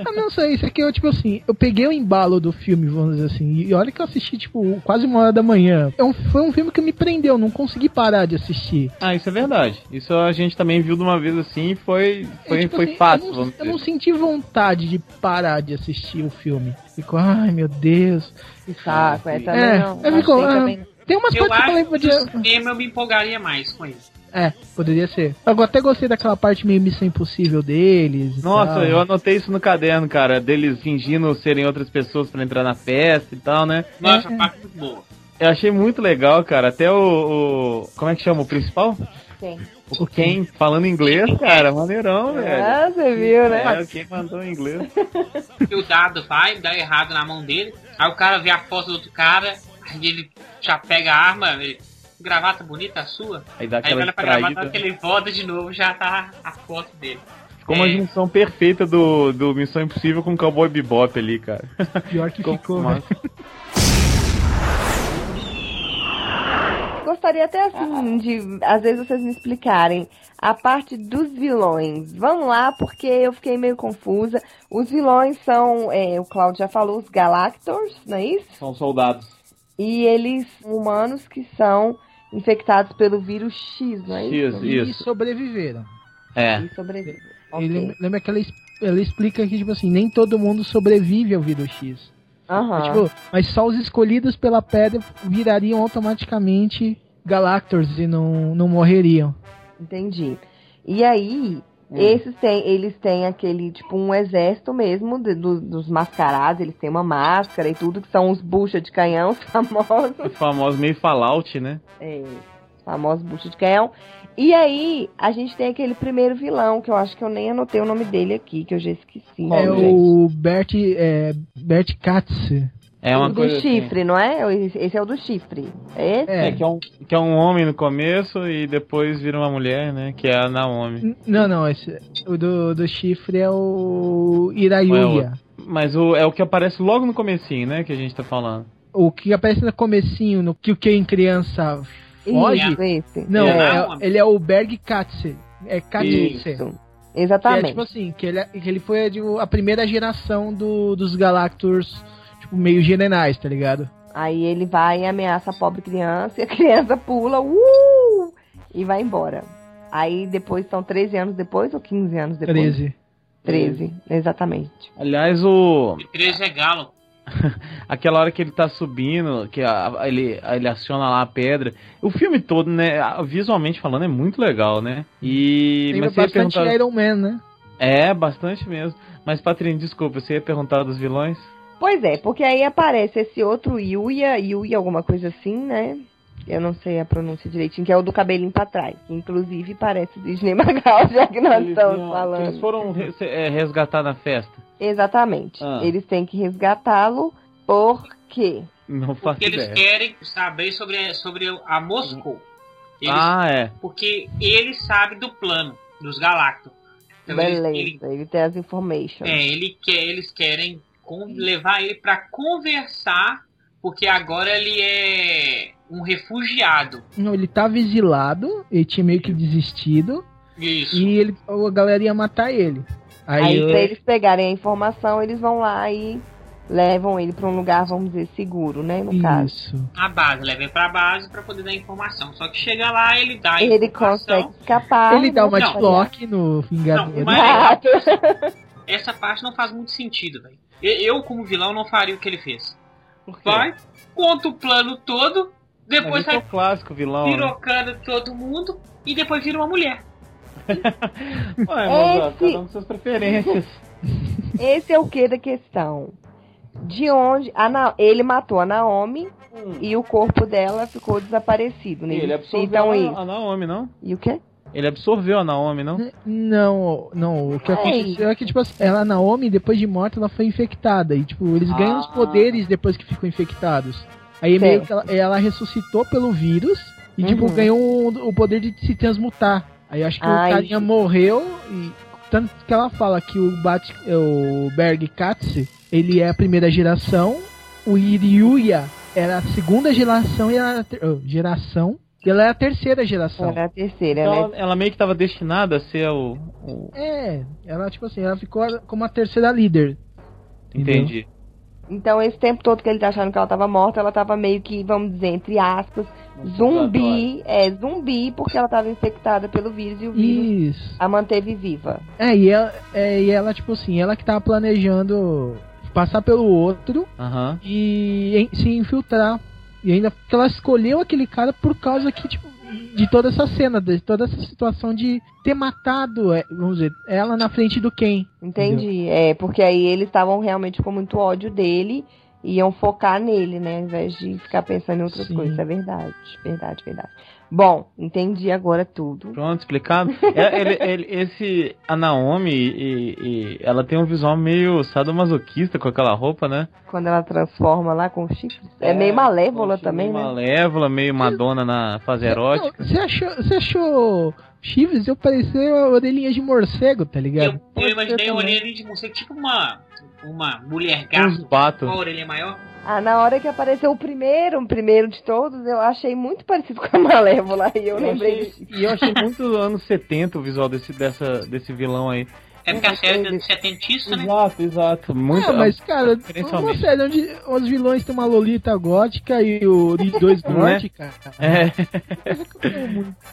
Ah, não sei, isso aqui eu, tipo assim, eu peguei o embalo do filme, vamos dizer assim, e olha que eu assisti, tipo, quase uma hora da manhã. É um, foi um filme que me prendeu, não consegui parar de assistir. Ah, isso é verdade. Isso a gente também viu de uma vez assim e foi, foi, É, tipo foi assim, fácil, eu não, vamos eu não senti vontade de parar de assistir o filme. Fico, ai meu Deus. Que saco, é, também É, não. eu fico, achei ah, também- Tem umas Eu partes que eu acho falei, que podia... cinema eu me empolgaria mais com isso. É, poderia ser. Eu até gostei daquela parte meio missão impossível deles. Nossa, tal. eu anotei isso no caderno, cara, deles fingindo serem outras pessoas pra entrar na festa e tal, né? Nossa, É, a parte muito boa. Eu achei muito legal, cara. Até o, o- Como é que chama o principal? Quem? O Ken falando inglês, cara, maneirão, velho. Ah, você viu, né? É, o Ken mandou em inglês. E o dado vai, dá errado na mão dele. Aí o cara vê a foto do outro cara, aí ele já pega a arma, ele, gravata bonita a sua. Aí dá Aí olha pra gravata, distraída. que ele volta de novo, já tá a foto dele. Ficou uma É. junção perfeita do, do Missão Impossível com o Cowboy Bebop ali, cara. Pior que Ficou ficou, massa. Gostaria até assim de, às vezes vocês me explicarem a parte dos vilões. Vamos lá, porque eu fiquei meio confusa. Os vilões são, é, o Claudio já falou, os Galactors, não é isso? São soldados. E eles humanos que são infectados pelo vírus X, não é isso? Isso, E sobreviveram. É. E sobrevivem. Ele Ok. lembra que ela, ela explica que, tipo assim, nem todo mundo sobrevive ao vírus X. Aham. Tipo, mas só os escolhidos pela pedra virariam automaticamente Galactors e não, não morreriam. Entendi. E aí, esses têm, eles têm aquele, tipo, um exército mesmo de- do- dos mascarados, eles têm uma máscara e tudo, que são os bucha de canhão, os famosos. O famoso meio Fallout, né? É, os famosos bucha de canhão. E aí, a gente tem aquele primeiro vilão, que eu acho que eu nem anotei o nome dele aqui, que eu já esqueci. É gente? o Bert, é, Bert Katz. É uma o do coisa assim. chifre, não é? Esse é o do chifre. É esse? É, que é, um, que é um homem no começo e depois vira uma mulher, né? Que é a Naomi. Não, não, esse, o do, do chifre é o Ou é Irayuya. Mas o, é o que aparece logo no comecinho, né? Que a gente tá falando. O que aparece no comecinho, no que o que em criança foge. Isso, esse. Não, É. é- ele é o Berg Katze. É Katze. Isso. Que é Exatamente. tipo assim, que ele, que ele foi a primeira geração do, dos Galactors, tipo, meio generais, tá ligado? Aí ele vai e ameaça a pobre criança e a criança pula, uh! E vai embora. Aí depois são 13 anos depois ou 15 anos depois? 13. 13, exatamente. Aliás, o. E 13 é galo. Aquela hora que ele tá subindo, que a- ele, ele aciona lá a pedra. O filme todo, né? Visualmente falando, é muito legal, né? E. Tem mas bastante perguntar. Iron Man, né? É, bastante mesmo. Mas, Patrícia, desculpa, você ia perguntar dos vilões? Pois é, porque aí aparece esse outro Yuya, Yuya alguma coisa assim, né? Eu não sei a pronúncia direitinho, que é o do cabelinho pra trás. Que inclusive parece Disney Magal, já que nós Eles estamos falando. Eles foram é, resgatar na festa. Exatamente. Ah. Eles têm que resgatá-lo porque Não faço Porque eles ideia. querem saber sobre, sobre a Moscou. Eles, Ah, é. Porque ele sabe do plano dos Galactos. Então eles- beleza, ele, ele tem as informations. é, ele quer, eles querem levar ele pra conversar, porque agora ele é um refugiado. Não, ele tava exilado, ele tinha meio que desistido, Isso. e ele, a galera ia matar ele. Aí, Aí, eu- pra eles pegarem a informação, eles vão lá e levam ele pra um lugar, vamos dizer, seguro, né? No caso. Isso. A base, leva ele pra base pra poder dar informação. Só que chega lá, ele dá a Ele consegue escapar. ele dá né, uma de no Não, Vingador. mas- Exato. Essa parte não faz muito sentido, velho. Eu, como vilão, não faria o que ele fez. Por quê? Vai, conta o plano todo, depois esse é sai o clássico vilão. né? pirocando todo mundo e depois vira uma mulher. Ué, mas, ó, Esse- cada um com suas preferências. Esse é o que da questão? De onde a Na- ele matou a Naomi e o corpo dela ficou desaparecido. Né? Ele absorveu citam a, isso. a Naomi, não? E o quê? Ele absorveu a Naomi, não? Não, não, o que Ai. aconteceu é que, tipo assim, ela, Naomi, depois de morta, ela foi infectada. E, tipo, eles ganham os Ah. poderes depois que ficam infectados. Aí Certo. meio que ela, ela ressuscitou pelo vírus e, tipo, Uhum. ganhou o, o poder de se transmutar. Aí acho que Ai. o carinha morreu e. Tanto que ela fala que o, Bat, o Berg Katze, ele é a primeira geração, o Iryuya era a segunda geração e a ter- oh, geração, e ela é a terceira geração. Era a terceira, Então, né? ela, ela meio que tava destinada a ser o. o- É, ela, tipo assim, ela ficou como a terceira líder. Entendi. Então, esse tempo todo que ele tá achando que ela tava morta, ela tava meio que, vamos dizer, entre aspas, zumbi. É, zumbi, porque ela tava infectada pelo vírus e o vírus Isso. a manteve viva. É, e ela, é, e ela, tipo assim, ela que tava planejando passar pelo outro e em- se infiltrar. E ainda que ela escolheu aquele cara por causa que, tipo, de toda essa cena, de toda essa situação de ter matado, é, vamos dizer, ela na frente do Ken. Entendi. É, porque aí eles estavam realmente com muito ódio dele e iam focar nele, né? Ao invés de ficar pensando em outras Sim. coisas. É verdade. Verdade, verdade. Bom, entendi agora tudo. Pronto, explicado. É, ele- ele- esse, a Naomi, e, e ela tem um visual meio sadomasoquista com aquela roupa, né? Quando ela transforma lá com os chifres. É, meio malévola meio também, né? Malévola, meio Madonna na fase erótica. Você achou, você achou chifres eu parecia orelhinhas de morcego, tá ligado? Eu, eu imaginei a orelha de morcego tipo uma, uma mulher gato bato. com a orelha maior. Ah, na hora que apareceu o primeiro, o primeiro de todos, eu achei muito parecido com a Malévola. E eu, Eu lembrei achei- E eu achei muito anos 70 o visual desse, dessa, desse vilão aí. É porque a série é setentista, né? Exato, exato. Muito, ah, mas, cara, uma série onde os vilões têm uma Lolita gótica e o e dois Né? norte, cara. É,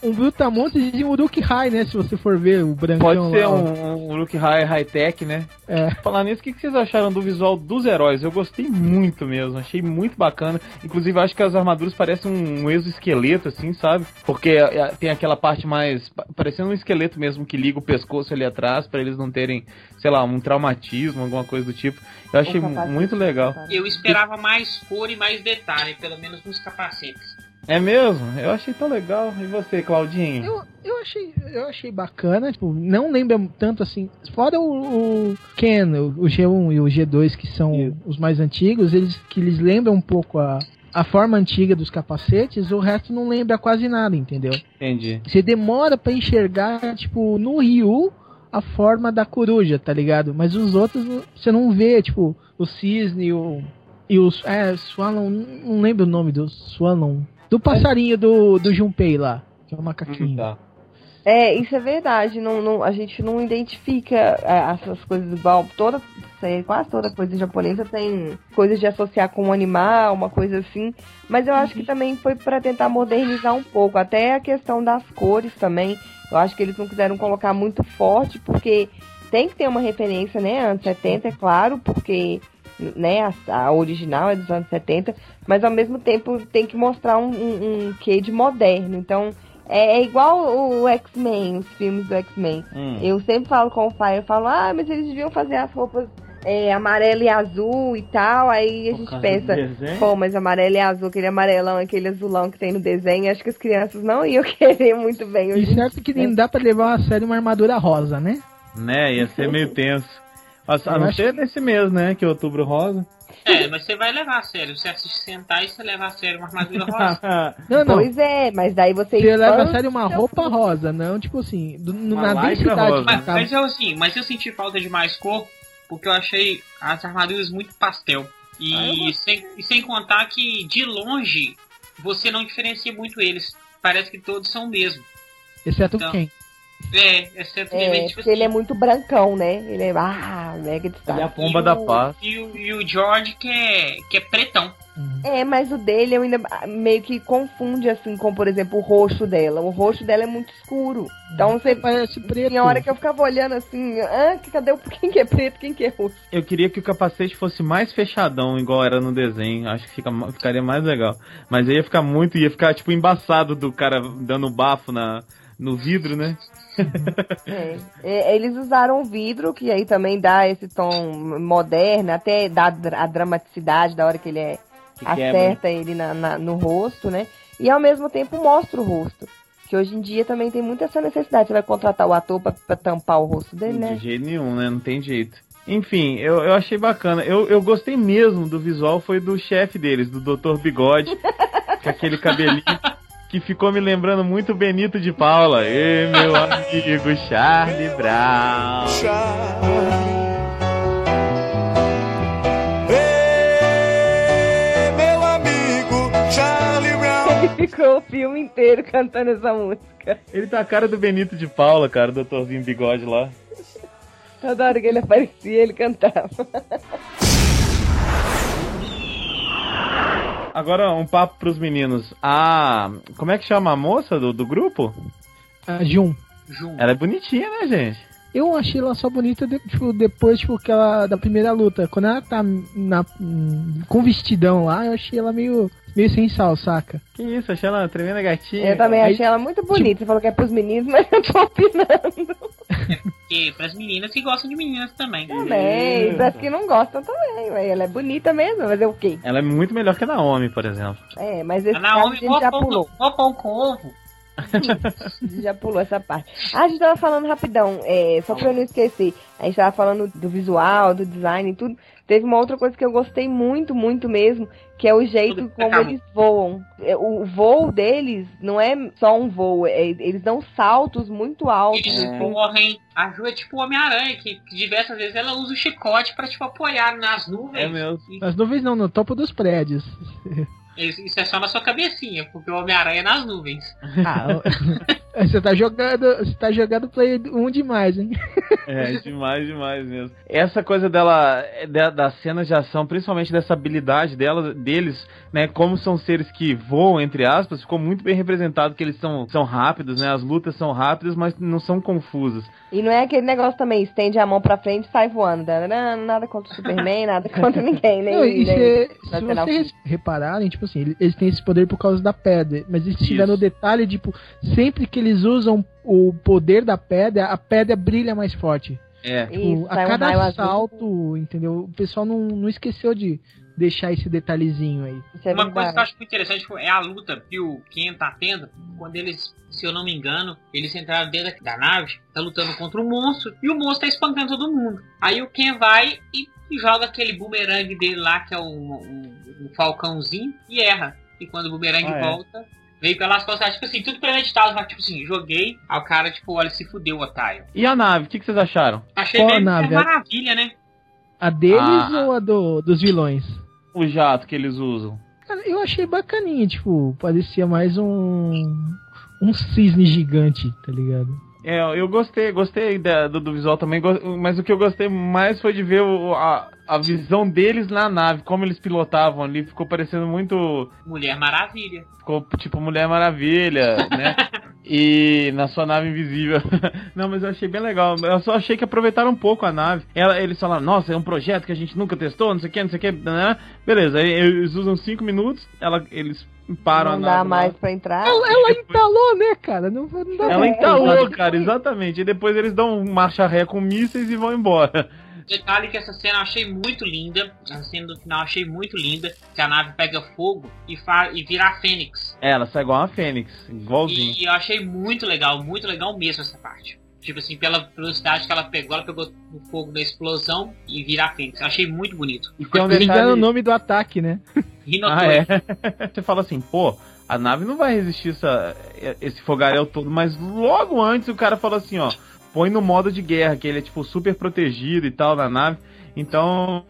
Um Brutamontes e um Uruk-hai, né? Se você for ver o brancão pode ser lá, um, um look high, high-tech, né? É. Falar nisso, o que vocês acharam do visual dos heróis? Eu gostei muito mesmo, achei muito bacana. Inclusive, acho que as armaduras parecem um exoesqueleto, assim, sabe? Porque é, tem aquela parte mais. pa- parecendo um esqueleto mesmo que liga o pescoço ali atrás, pra eles não terem, sei lá, um traumatismo, alguma coisa do tipo. Eu achei muito legal. Eu esperava mais cor e mais detalhe, pelo menos nos capacetes. É mesmo? Eu achei tão legal. E você, Claudinho? Eu, eu, achei, eu achei bacana, tipo, não lembra tanto assim. Fora o, o Ken, o, o G1 e o G2, que são Isso. os mais antigos, eles que eles lembram um pouco a, a forma antiga dos capacetes, o resto não lembra quase nada, entendeu? Entendi. Você demora pra enxergar, tipo, no Ryu a forma da coruja, tá ligado? Mas os outros você não vê, tipo, o cisne o, e o. É, Swallow, não lembro o nome do Swallow. Do passarinho do, do Junpei lá, que é o macaquinho. Tá. É, isso é verdade. Não, não- a gente não identifica é, essas coisas igual. Toda, sei, quase toda coisa japonesa tem coisas de associar com um animal, uma coisa assim. Mas eu acho que também foi pra tentar modernizar um pouco. Até a questão das cores também. Eu acho que eles não quiseram colocar muito forte, porque tem que ter uma referência, né? Anos 70, é claro, porque né, a, a original é dos anos 70, mas ao mesmo tempo tem que mostrar um, um, um quê de moderno. Então, é, é igual o X-Men, os filmes do X-Men. Hum. Eu sempre falo com o pai, eu falo, ah, mas eles deviam fazer as roupas é, amarela e azul e tal. Aí a Por gente pensa, pô, mas amarelo e azul, aquele amarelão, aquele azulão que tem no desenho, acho que as crianças não iam querer muito bem. E certo que nem dá pra levar a sério uma armadura rosa, né? Né, ia ser meio tenso. A, a não ser nesse mês, né? Que é outubro rosa. É, mas você vai levar a sério. Você assiste sentar e você leva a sério uma armadura rosa. Não, não. Pois é, mas daí você... Você leva a sério uma roupa rosa, não, tipo assim, do- Uma na densidade mas, mas eu assim, mas eu senti falta de mais cor, porque eu achei as armaduras muito pastel. E, sem, e sem contar que de longe você não diferencia muito eles. Parece que todos são o mesmo. Exceto Então, quem? É, exceto É, tipo porque ele é assim, muito brancão, né? Ele é, ah, mega E destaque. a pomba da paz. E o, e o George que é, que é pretão. É, mas o dele eu ainda meio que confunde, assim, com, por exemplo, o rosto dela. O rosto dela é muito escuro. Então você. Parece preto. Tinha hora que eu ficava olhando assim, ah, que- cadê o quem que é preto, quem que é roxo? Eu queria que o capacete fosse mais fechadão, igual era no desenho. Acho que fica, ficaria mais legal. Mas aí ia ficar muito, ia ficar tipo embaçado do cara dando bafo na, no vidro, né? É. É, eles usaram o vidro, que aí também dá esse tom moderno, até dá a dramaticidade da hora que ele é Que quebra. acerta ele na, na- no rosto, né? E ao mesmo tempo mostra o rosto. Que hoje em dia também tem muita essa necessidade. Você vai contratar o ator pra, pra tampar o rosto dele, De né? jeito nenhum, né? Não tem jeito. Enfim, eu, eu achei bacana. Eu, eu gostei mesmo do visual, foi do chefe deles, do Dr. Bigode, com aquele cabelinho que ficou me lembrando muito Benito de Paula. E meu amigo Charlie Brown. Ei, meu amigo Charlie Brown. Ele ficou o filme inteiro cantando essa música. Ele tá a cara do Benito de Paula, cara, o doutorzinho Bigode lá. Toda hora que ele aparecia, ele cantava. Agora um papo pros meninos. A. Como é que chama a moça do, do grupo? A Jun. Jun. Ela é bonitinha, né, gente? Eu achei ela só bonita de- tipo, depois tipo, que ela, da primeira luta. Quando ela tá na, com vestidão lá, eu achei ela meio, meio sem sal, saca? Que isso, achei ela uma tremenda gatinha. Eu também Aí, achei ela muito bonita. Você falou que é pros meninos, mas eu tô opinando Porque pras meninas que gostam de meninas também. também. E pras que não gostam também, ué. Ela é bonita mesmo, mas é o quê? Ela é muito melhor que a Naomi, por exemplo. É, mas esse A caso a Naomi gente já pulou. pão, pão com ovo. Gente já pulou essa parte. Ah, a gente tava falando rapidão, é, só pra eu não esquecer. A gente tava falando do visual, do design e tudo. Teve uma outra coisa que eu gostei muito, muito mesmo, que é o jeito como eles voam. É, O voo deles não é só um voo, é- eles dão saltos muito altos. Eles assim. correm. A Ju é tipo o Homem-Aranha, que, que diversas vezes ela usa o chicote pra, tipo, apoiar nas nuvens. É mesmo. E- Nas nuvens não, no topo dos prédios. Isso isso é só na sua cabecinha, porque o Homem-Aranha é nas nuvens. Ah, você tá jogando. Você tá jogando Play 1 demais, hein? É, demais, demais mesmo. Essa coisa dela, é, da- das cenas de ação, principalmente dessa habilidade dela, deles, né, como são seres que voam, entre aspas, ficou muito bem representado que eles são, são rápidos, né, as lutas são rápidas, mas não são confusas. E não é aquele negócio também, estende a mão pra frente e sai voando. Não, nada contra o Superman, nada contra ninguém, nem. Não, e se Nacional vocês repararem, tipo assim, eles- eles têm esse poder por causa da pedra. Mas eles tiveram o detalhe, tipo, sempre que eles usam o poder da pedra, a pedra brilha mais forte. É. Tipo, Isso, a um cada azul. salto, entendeu? O pessoal não, não esqueceu de deixar esse detalhezinho aí. É Uma coisa que eu acho muito interessante é a luta que o Ken tá tendo quando eles, se eu não me engano, eles entraram dentro da nave, tá lutando contra um monstro e o monstro tá espancando todo mundo. Aí o Ken vai e, joga aquele boomerang dele lá, que é um, um- um falcãozinho, e erra. E quando o boomerang Ah, é. Veio pelas costas, tipo assim, tudo premeditado, mas tipo assim, joguei, aí o cara, tipo, olha, se fudeu, otário. E a nave, o que, que vocês acharam? Achei Qual meio que nave? uma maravilha, né? A deles Ah. ou a do- dos vilões? O jato que eles usam. Cara, eu achei bacaninha, tipo, parecia mais um. Um cisne gigante, tá ligado? É, eu gostei, gostei da- do, do visual também, mas o que eu gostei mais foi de ver o- a, a visão deles na nave, como eles pilotavam ali, ficou parecendo muito. Mulher Maravilha. Ficou tipo Mulher Maravilha, né? E na sua nave invisível. Não, mas eu achei bem legal. Eu só achei que aproveitaram um pouco a nave. Ela- eles falaram, nossa, é um projeto que a gente nunca testou, não sei o que, não sei o que. né? Beleza, aí eles usam 5 minutos, ela, eles param Não a dá nave. lá. mais pra entrar. Ela, ela entalou, né, cara? Não, não dá Ela pra- entalou, cara, exatamente. E depois eles dão um marcha ré com mísseis e vão embora. Detalhe que essa cena eu achei muito linda. A cena do final eu achei muito linda. Que a nave pega fogo e, fa e vira a Fênix. É, ela sai igual uma fênix, igualzinho. E eu achei muito legal, muito legal mesmo essa parte. Tipo assim, pela velocidade que ela pegou, ela pegou o fogo da explosão e vira a Fênix. Eu achei muito bonito. E tem um deram o detalhe... nome do ataque, né? Rinotori. Ah, é? Você fala assim, pô, a nave não vai resistir essa, esse fogaréu todo, mas logo antes o cara falou assim, ó, põe no modo de guerra, que ele é tipo super protegido e tal na nave. Então,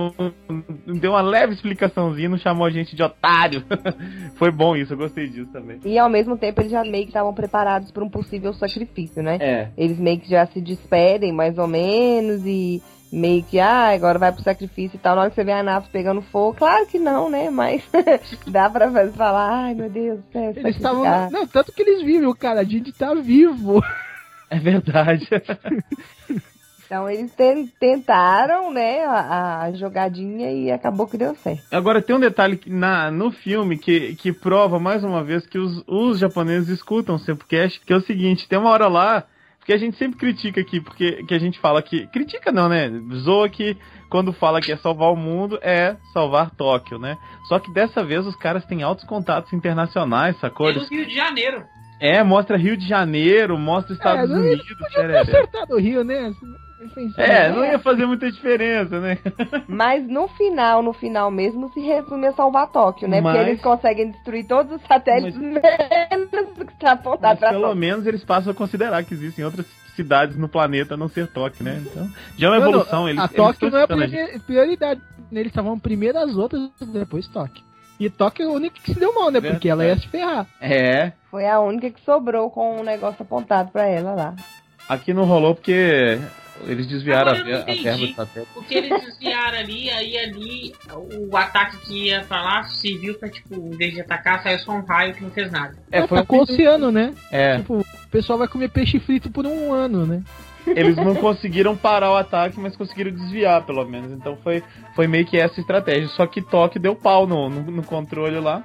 deu uma leve explicaçãozinha, não chamou a gente de otário. Foi bom isso, eu gostei disso também. E ao mesmo tempo eles já meio que estavam preparados para um possível sacrifício, né? É. Eles meio que já se despedem, mais ou menos, e meio que, ah, agora vai pro sacrifício e tal. Na hora que você vê a nave pegando fogo, claro que não, né? Mas dá pra falar, ai meu Deus do céu, Eles estavam. Não, tanto que eles vivem, o cara, a gente tá vivo. É verdade. Então eles ten- tentaram, né, a, a jogadinha e acabou que deu certo. Agora tem um detalhe que na, no filme que, que prova mais uma vez que os, os japoneses escutam o Sempocast, que é o seguinte, tem uma hora lá, porque a gente sempre critica aqui, porque que a gente fala que. Critica não, né? Zoa que quando fala que é salvar o mundo, é salvar Tóquio, né? Só que dessa vez os caras têm altos contatos internacionais, sacou? Eles- Rio de Janeiro. É, mostra Rio de Janeiro, mostra Estados É, Unidos, Podia ter acertado o Rio, né? É, não ia fazer muita diferença, né? Mas no final, no final mesmo, se resume a salvar Tóquio, né? Mas- Porque eles conseguem destruir todos os satélites menos do que está apontado Mas pra pelo Tóquio. menos eles passam a considerar que existem outras cidades no planeta a não ser Tóquio, né? Então, já é uma evolução. Eles, a Tóquio não é a prioridade. Eles estavam primeiro as outras, depois Tóquio. E Tóquio é a única que se deu mal, né? Porque ela ia se ferrar. É, Foi a única que sobrou com um negócio apontado pra ela lá. aqui não rolou porque eles desviaram Agora a, a verba do satélite. Porque eles desviaram ali, aí ali o ataque que ia pra lá serviu pra, tipo, em vez de atacar, saiu só um raio que não fez nada. É, foi Atacou o oceano, né? É, Tipo, o pessoal vai comer peixe frito por um ano, né? eles não conseguiram parar o ataque, mas conseguiram desviar, pelo menos. Então foi, foi meio que essa estratégia. Só que Tóquio deu pau no, no, no controle lá.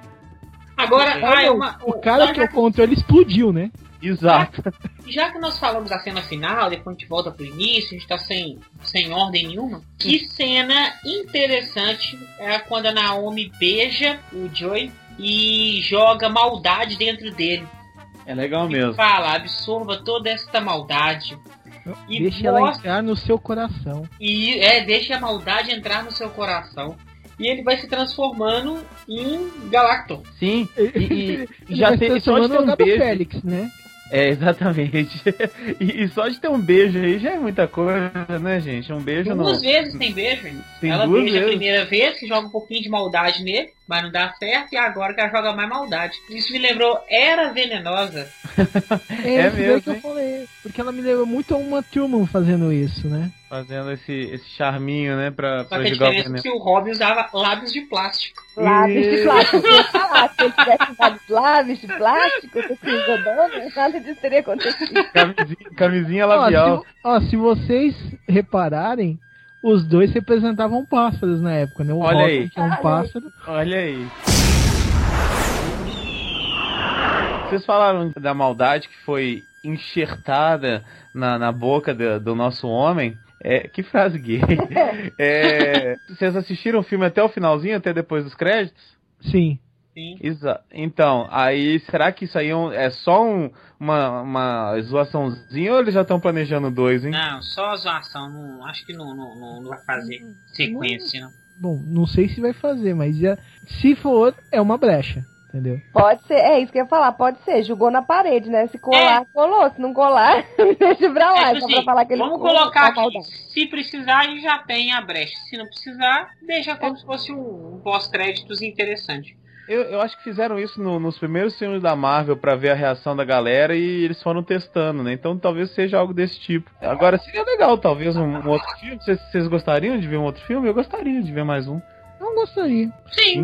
Agora, ah, é uma, o cara que é o controle explodiu, né? Exato. já que nós falamos da cena final, depois a gente volta pro início, a gente tá sem, sem ordem nenhuma. Que cena interessante é quando a Naomi beija o Joey e joga maldade dentro dele. É legal mesmo. Fala, absorva toda esta maldade. e Deixa ela mostra- entrar no seu coração. E é, deixa a maldade entrar no seu coração. E ele vai se transformando em Galactor. Sim, e, e- e Ele já vai tem se só de ter transformando no um beijo. Félix, né? É, exatamente. E, e só de ter um beijo aí já é muita coisa, né, gente? Um beijo não. Duas vezes tem beijo, hein? Tem ela beija a vezes. primeira vez, que joga um pouquinho de maldade nele, mas não dá certo, e agora que ela joga mais maldade. Isso me lembrou Era Venenosa. É, É mesmo, que eu falei. Porque ela me lembra muito a uma Truman fazendo isso, né? Fazendo esse, esse charminho, né, pra, Só pra que a jogar o diferença é que o Robin usava lábios de plástico. Lábios de plástico. Falar, se ele tivesse usado lábios de plástico, você se rodando, nada disso teria acontecido. Camisinha, camisinha Ó, labial. se, ó, se vocês repararem, os dois representavam pássaros na época, né? O Olha Robin aí. que é um pássaro. Olha aí. Vocês falaram da maldade que foi enxertada na, na boca do, do nosso homem. É, que frase gay. É, vocês assistiram o filme até o finalzinho, até depois dos créditos? Sim. Sim. Exa então, aí será que isso aí é, um- é só um- uma, uma zoaçãozinha ou eles já estão planejando dois, hein? Não, só zoação. Não, acho que não, não, não, não vai fazer sequência, não. Bom, não sei se vai fazer, mas já- se for, é uma brecha, entendeu? Pode ser, é isso que eu ia falar, pode ser. Jogou na parede, né? Se colar, colou. Se não colar, deixa pra lá. É, só tipo pra assim, falar que ele vamos colocar tá aqui, se precisar, a gente já tem a brecha. Se não precisar, deixa como se fosse um, um pós-créditos interessante. Eu, eu acho que fizeram isso no- nos primeiros filmes da Marvel pra ver a reação da galera e eles foram testando, né? Então talvez seja algo desse tipo. Agora seria legal, talvez, um, um outro filme. Vocês, vocês gostariam de ver um outro filme? Eu gostaria de ver mais um. Não gostaria. Sim,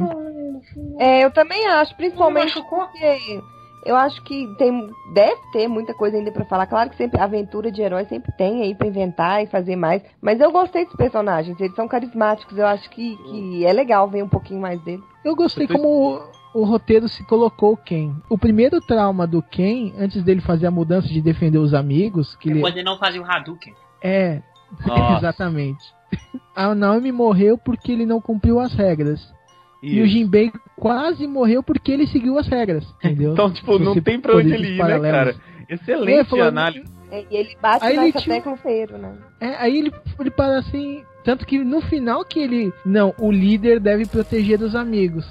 É, eu também acho, principalmente porque eu acho que tem, deve ter muita coisa ainda pra falar. Claro que sempre aventura de herói sempre tem aí pra inventar e fazer mais. Mas eu gostei dos personagens, eles são carismáticos. Eu acho que, que é legal ver um pouquinho mais deles. Eu gostei como o, roteiro se colocou o Ken. O primeiro trauma do Ken, antes dele fazer a mudança de defender os amigos, que ele Quando ele não fazia o Hadouken. é Nossa. exatamente. A Naomi morreu porque ele não cumpriu as regras. E o. Jinbei quase morreu porque ele seguiu as regras, entendeu? Então, tipo, Se não tem pra onde ele ir, né, cara? Excelente falando- análise. É, e ele bate Aí ele nessa tinha- tecla feiro, né? É, aí ele, ele para assim. Tanto que no final que ele. Não, o líder deve proteger os amigos.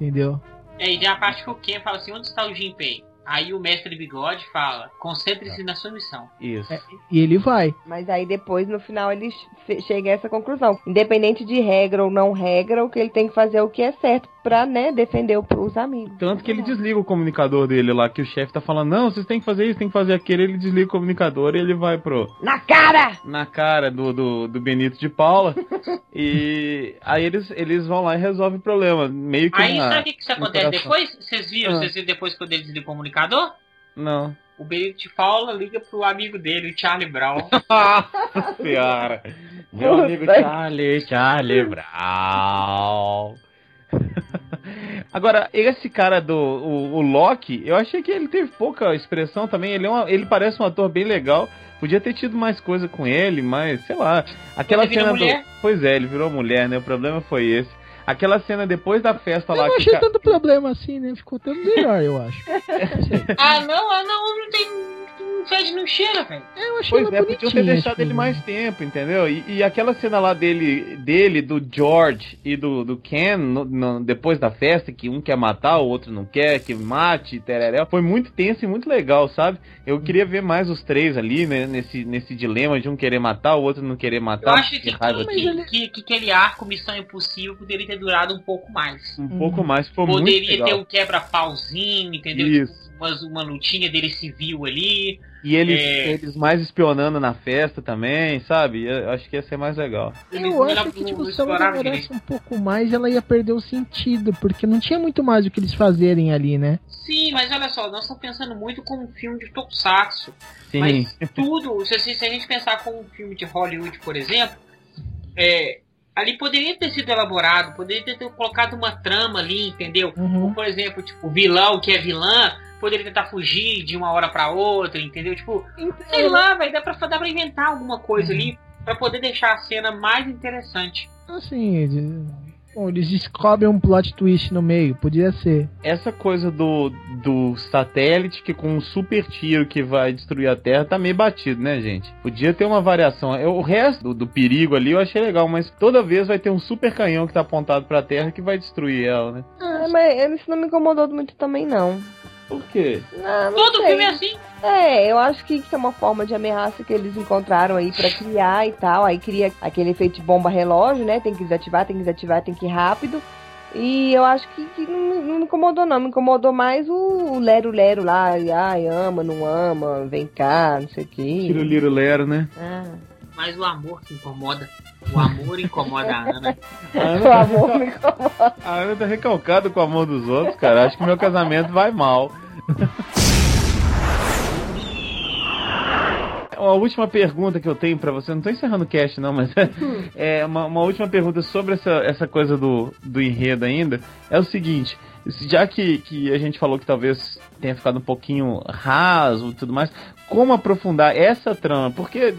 Entendeu? É, e tem a parte que o Ken fala assim, onde está o Jinpei? Aí o mestre Bigode fala, concentre-se na sua missão. Isso. É, e ele vai. Mas aí depois, no final, ele che- chega a essa conclusão. Independente de regra ou não regra, o que ele tem que fazer é o que é certo pra, né, defender os amigos. Tanto que ele desliga o comunicador dele lá, que o chefe tá falando, não, vocês têm que fazer isso, tem que fazer aquilo, ele desliga o comunicador e ele vai pro. Na cara! na cara do, do, do Benito de Paula. e aí eles, eles vão lá e resolvem o problema. Meio que Aí na- sabe o que, que isso acontece depois? Vocês viram? Ah. Vocês viram depois quando ele desliga o comunicador? Não. O Benito de Paula liga pro amigo dele, o Charlie Brown. Nossa senhora. Meu amigo Charlie, Charlie Brown. Agora, esse cara do o, o Loki, eu achei que ele teve pouca expressão também. Ele, é uma- ele parece um ator bem legal. Podia ter tido mais coisa com ele, mas sei lá. Aquela Ele virou cena do. mulher. Pois é, ele virou mulher, né? O problema foi esse. Aquela cena depois da festa Eu lá não que. achei ca- tanto problema assim, né? Ficou tanto melhor, eu acho. ah, não, ah, não, não tem. Não fede, não cheira, velho. Eu achei Pois ela é, podiam ter deixado ele mais tempo, entendeu? E, e aquela cena lá dele, dele, do George e do, do Ken, no- no- depois da festa, que um quer matar, o outro não quer, que mate, tereréu, foi muito tenso e muito legal, sabe? Eu queria ver mais os três ali, né, nesse, nesse dilema de um querer matar, o outro não querer Eu matar. acho que, raiva que, dele. que, que aquele arco Missão Impossível poderia ter durado um pouco mais. Um pouco mais, foi muito Poderia legal. ter um quebra-pauzinho, entendeu? Isso. Tipo, umas- uma lutinha dele civil ali. E eles, É. eles mais espionando na festa também, sabe? Eu acho que ia ser mais legal. Eles Eu não- acho que, tipo, se ela demorasse um pouco mais, ela ia perder o sentido, porque não tinha muito mais o que eles fazerem ali, né? Sim, mas olha só, nós estamos pensando muito como um filme de Tokusatsu. Sim. Mas tudo, se, se a gente pensar como um filme de Hollywood, por exemplo, é, ali poderia ter sido elaborado, poderia ter, ter colocado uma trama ali, entendeu? Uhum. Ou, por exemplo, tipo, o vilão que é vilã poderia tentar fugir de uma hora pra outra, entendeu? Tipo, sei lá, vai dá pra, dá pra inventar alguma coisa ali pra poder deixar a cena mais interessante. Assim, de- Bom, eles descobrem um plot twist no meio, podia ser. Essa coisa do, do satélite que com um super tiro que vai destruir a Terra tá meio batido, né, gente? Podia ter uma variação. Eu, o resto do, do perigo ali eu achei legal, mas toda vez vai ter um super canhão que tá apontado pra Terra que vai destruir ela, né? Ah, mas isso não me incomodou muito também, não. Por quê? Não, não Todo sei. filme é assim. É, eu acho que isso é uma forma de ameaça que eles encontraram aí pra criar e tal. Aí cria aquele efeito de bomba relógio, né? Tem que desativar, tem que desativar, tem que ir rápido. E eu acho que, que não, não me incomodou, não. Me incomodou mais o lero-lero lá. Ai, ama, não ama, vem cá, não sei o quê. Tiro liro lero, né? Ah. Mas o amor que incomoda. O amor incomoda a Ana. A O Ana, amor me incomoda. a Ana tá recalcada com o amor dos outros, cara. Acho que meu casamento vai mal. Uma última pergunta que eu tenho pra você, não tô encerrando o cast não, mas é uma, uma última pergunta sobre essa, essa coisa do, do enredo ainda, é o seguinte, já que, que a gente falou que talvez tenha ficado um pouquinho raso e tudo mais, como aprofundar essa trama? Porque,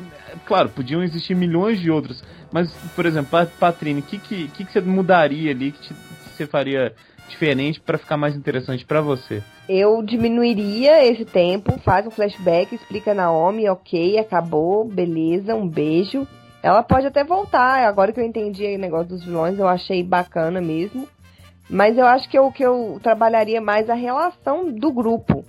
claro, podiam existir milhões de outros, mas, por exemplo, Pa- Patrine, o que, que, que, que você mudaria ali, que, te- que você faria diferente pra ficar mais interessante pra você? Eu diminuiria esse tempo, faz um flashback, explica Naomi, ok, acabou, beleza, um beijo. Ela pode até voltar, agora que eu entendi o negócio dos vilões, eu achei bacana mesmo. Mas eu acho que eu, que eu trabalharia mais a relação do grupo.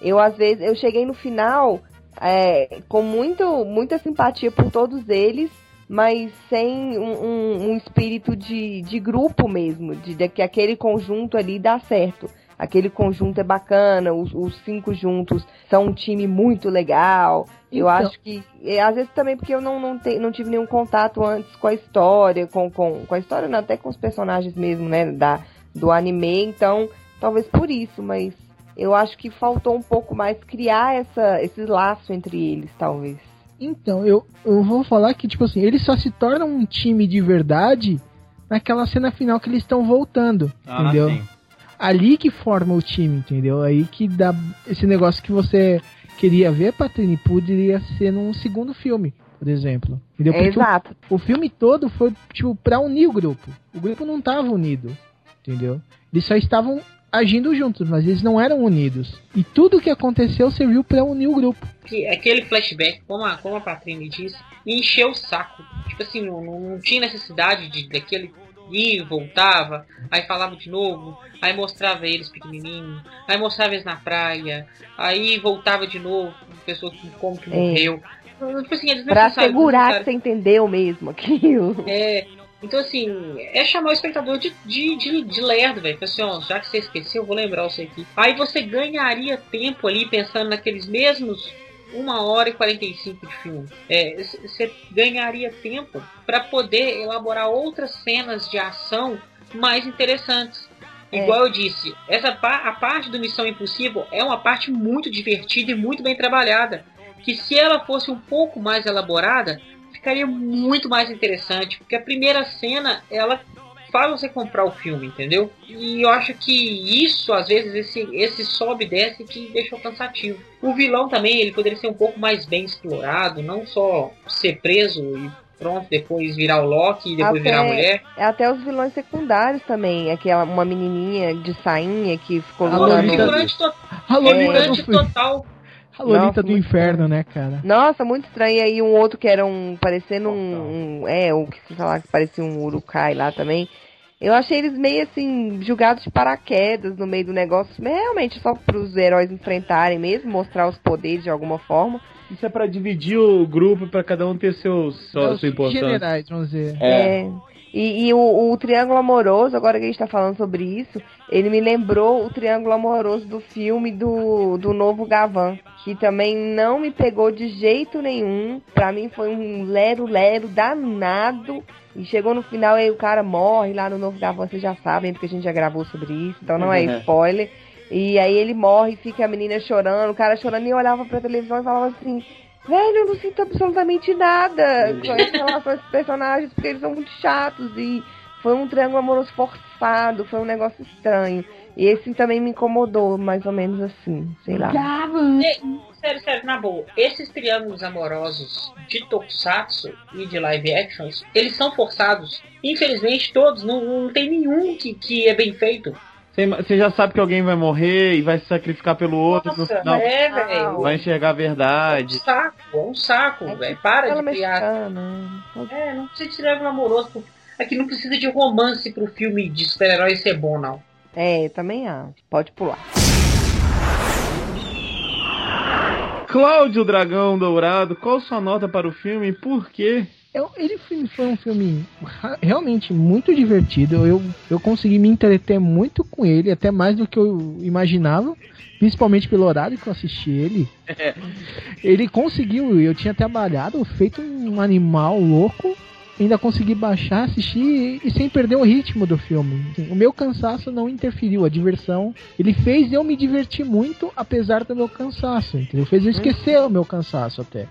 Eu, às vezes, eu cheguei no final é, com muito, muita simpatia por todos eles, mas sem um, um- um espírito de, de grupo mesmo, de, de que aquele conjunto ali dá certo. Aquele conjunto é bacana, os, os cinco juntos são um time muito legal. Eu Então- acho que. às vezes também porque eu não, não, te, não tive nenhum contato antes com a história, com, com, com a história, não, até com os personagens mesmo, né? Da, do anime, então talvez por isso, mas eu acho que faltou um pouco mais criar essa, esse laço entre eles, talvez. Então, eu, eu vou falar que, tipo assim, eles só se tornam um time de verdade naquela cena final que eles estão voltando, entendeu? Ali que forma o time, entendeu? Aí que dá esse negócio que você queria ver, Patrine, poderia ser num segundo filme, por exemplo. Entendeu? É, Porque o- exato. o filme todo foi, tipo, pra unir o grupo. O grupo não tava unido, entendeu? Eles só estavam agindo juntos, mas eles não eram unidos. E tudo que aconteceu serviu pra unir o grupo. que aquele flashback, como a, como a Patrine disse, encheu o saco. Tipo assim, não, não, não tinha necessidade de daquele ir, voltava, aí falava de novo, aí mostrava eles pequenininho, aí mostrava eles na praia, aí voltava de novo, pessoa que como que É. morreu. Tipo assim, eles Pra assegurar que você entendeu mesmo aquilo. É, então assim, é chamar o espectador de, de, de, de lerdo, velho. Assim, ó, já que você esqueceu, eu vou lembrar você aqui. Aí você ganharia tempo ali pensando naqueles mesmos 1 hora e 45 de filme. É, você ganharia tempo para poder elaborar outras cenas de ação mais interessantes. É. Igual eu disse, essa a parte do Missão Impossível é uma parte muito divertida e muito bem trabalhada. Que se ela fosse um pouco mais elaborada, ficaria muito mais interessante, porque a primeira cena ela faz você comprar o filme, entendeu? E eu acho que isso, às vezes, esse, esse sobe e desce que deixou cansativo. O vilão também, ele poderia ser um pouco mais bem explorado, não só ser preso e pronto, depois virar o Loki e depois Até- virar a mulher. É Até os vilões secundários também. Aquela, uma menininha de sainha que ficou A Pô, lutando. Lolita- figurante, to A Lolita figurante do, total. A Lolita Nossa, do inferno, né, cara? Nossa, muito estranho. E aí um outro que era um. parecendo um. um- é, o que se falar que parecia um urukai lá também. Eu achei eles meio assim, julgados de paraquedas no meio do negócio. Realmente só pros heróis enfrentarem mesmo, mostrar os poderes de alguma forma. Isso é pra dividir o grupo, pra cada um ter seu, sua, Os sua importância. generais, vamos dizer. É. E, e o, o Triângulo Amoroso, agora que a gente tá falando sobre isso, ele me lembrou o Triângulo Amoroso do filme do, do Novo Gavan, que também não me pegou de jeito nenhum. Pra mim foi um lero-lero danado. E chegou no final e o cara morre lá no Novo Gavan, vocês já sabem, porque a gente já gravou sobre isso, então não é Uhum. spoiler. E aí ele morre fica a menina chorando, o cara chorando e eu olhava pra televisão e falava assim, velho, eu não sinto absolutamente nada com relação a esses personagens, porque eles são muito chatos e foi um triângulo amoroso forçado, foi um negócio estranho. E esse também me incomodou, mais ou menos assim, sei lá. Sério, sério, na boa, esses triângulos amorosos de Tokusatsu e de live actions, eles são forçados. Infelizmente, todos, não, não tem nenhum que, que é bem feito. Você- Você já sabe que alguém vai morrer e vai se sacrificar pelo outro no Nossa, final. é, velho. Vai enxergar a É um verdade. saco, é um saco, velho. Para Ela de criar. É, não precisa de triângulo amoroso. pô. Aqui não precisa de romance pro filme de super-herói ser bom, não. É, também acho. Pode pular. Cláudio Dragão Dourado, qual sua nota para o filme e por quê? Eu- ele foi, foi um filme realmente muito divertido. Eu, eu consegui me entreter muito com ele, até mais do que eu imaginava. Principalmente pelo horário que eu assisti ele. Ele conseguiu, eu tinha trabalhado, feito um animal louco. Ainda consegui baixar, assistir e sem perder o ritmo do filme. Assim, o meu cansaço não interferiu, a diversão. Ele fez eu me divertir muito, apesar do meu cansaço. Entendeu? Fez eu esquecer o meu cansaço até.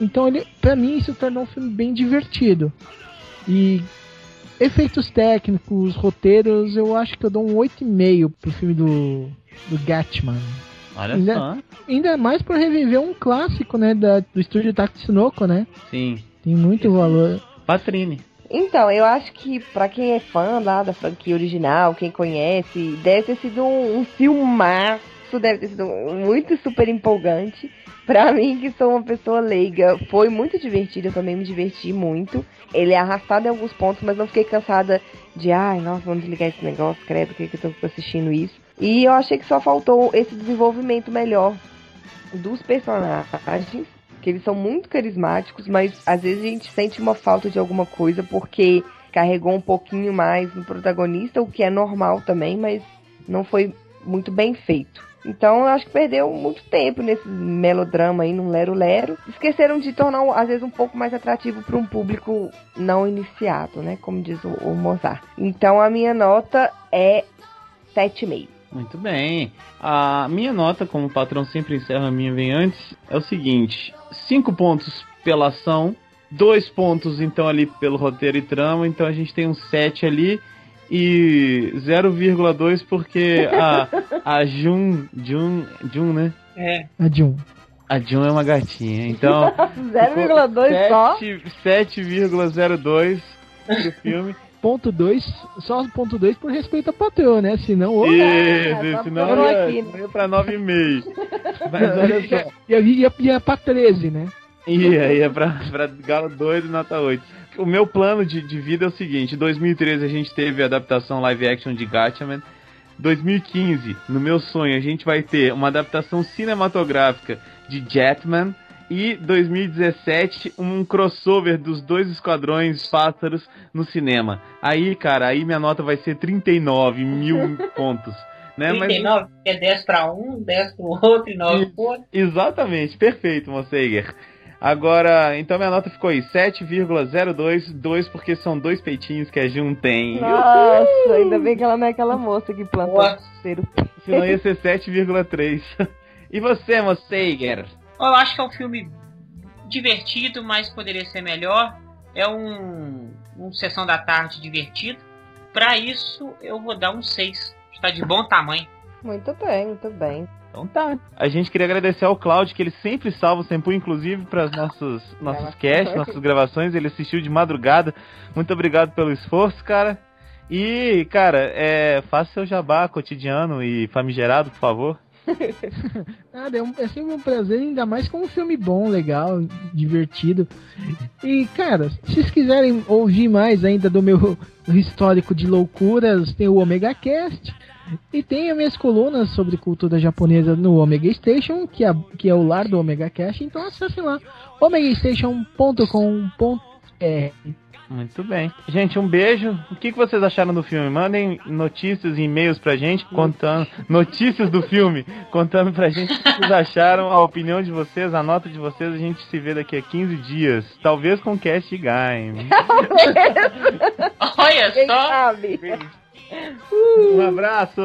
Então ele, para mim, isso tornou um filme bem divertido. E efeitos técnicos, roteiros, eu acho que eu dou um 8,5 pro filme do do Gatman. Olha Ainda- só. Ainda mais por reviver um clássico, né, da, do estúdio Tatsunoko, né? Sim. Tem muito valor. Patrine. Então, eu acho que pra quem é fã lá da franquia original, quem conhece, deve ter sido um, um filmaço, deve ter sido muito super empolgante. Pra mim, que sou uma pessoa leiga, foi muito divertido, eu também me diverti muito. Ele é arrastado em alguns pontos, mas não fiquei cansada de, ai, nossa, vamos desligar esse negócio, credo, por que que eu tô assistindo isso? E eu achei que só faltou esse desenvolvimento melhor dos personagens, que eles são muito carismáticos, mas às vezes a gente sente uma falta de alguma coisa porque carregou um pouquinho mais no protagonista, o que é normal também, mas não foi muito bem feito. Então eu acho que perdeu muito tempo nesse melodrama aí, num lero-lero. Esqueceram de tornar, às vezes, um pouco mais atrativo para um público não iniciado, né? Como diz o, o Mozart. Então a minha nota é 7,5. Muito bem. A minha nota, como o patrão sempre encerra a minha vem antes, é o seguinte: 5 pontos pela ação, 2 pontos então ali pelo roteiro e trama, então a gente tem um 7 ali e 0,2 porque a a Jun, Jun, Jun, né? É. A Jun. A Jun é uma gatinha. Então, 0,2 só. 7 7,02 pro filme. Ponto 2, só ponto 2 por respeito à patroa, né? Senão, ô, Isso, tá senão ia, aqui, né? ia pra 9,5. Mas olha só. ia, ia, ia pra 13, né? Ia, ia pra, pra Galo doido, nota 8. O meu plano de, de vida é o seguinte: em 2013 a gente teve a adaptação live action de Gatchaman. 2015, no meu sonho, a gente vai ter uma adaptação cinematográfica de Jetman. E 2017, um crossover dos dois esquadrões pássaros no cinema. Aí, cara, aí minha nota vai ser 39 mil pontos. Né? Mas- 39, que é 10 pra um, 10 pro outro e 9 pro outro. Exatamente, perfeito, Monseiger. Agora, então minha nota ficou aí, 7,02, 2 porque são dois peitinhos que a Jun tem. Nossa, ainda bem que ela não é aquela moça que plantou Boa. cero. Senão ia ser 7,3. E você, Monseiger? Eu acho que é um filme divertido, mas poderia ser melhor. É um, um sessão da tarde divertido. Pra isso, eu vou dar um 6. Está de bom tamanho. Muito bem, muito bem. Então tá. A gente queria agradecer ao Claudio, que ele sempre salva o Sempu, inclusive para nossos, nossos casts, nossas gravações. Ele assistiu de madrugada. Muito obrigado pelo esforço, cara. E, cara, é, faça seu jabá cotidiano e famigerado, por favor. Nada, é, um- é sempre um prazer, ainda mais com um filme bom, legal, divertido. E, cara, se vocês quiserem ouvir mais ainda do meu histórico de loucuras, tem o Omega Cast. E tem as minhas colunas sobre cultura japonesa no Omega Station, que é, que é o lar do Omega Cast. Então acessem lá, omegastation.com.br. Muito bem. Gente, um beijo. O que, que vocês acharam do filme? Mandem notícias e e-mails pra gente contando notícias do filme, contando pra gente o que vocês acharam, a opinião de vocês, a nota de vocês. A gente se vê daqui a 15 dias, talvez com Cast Game. Olha Quem só! Um abraço!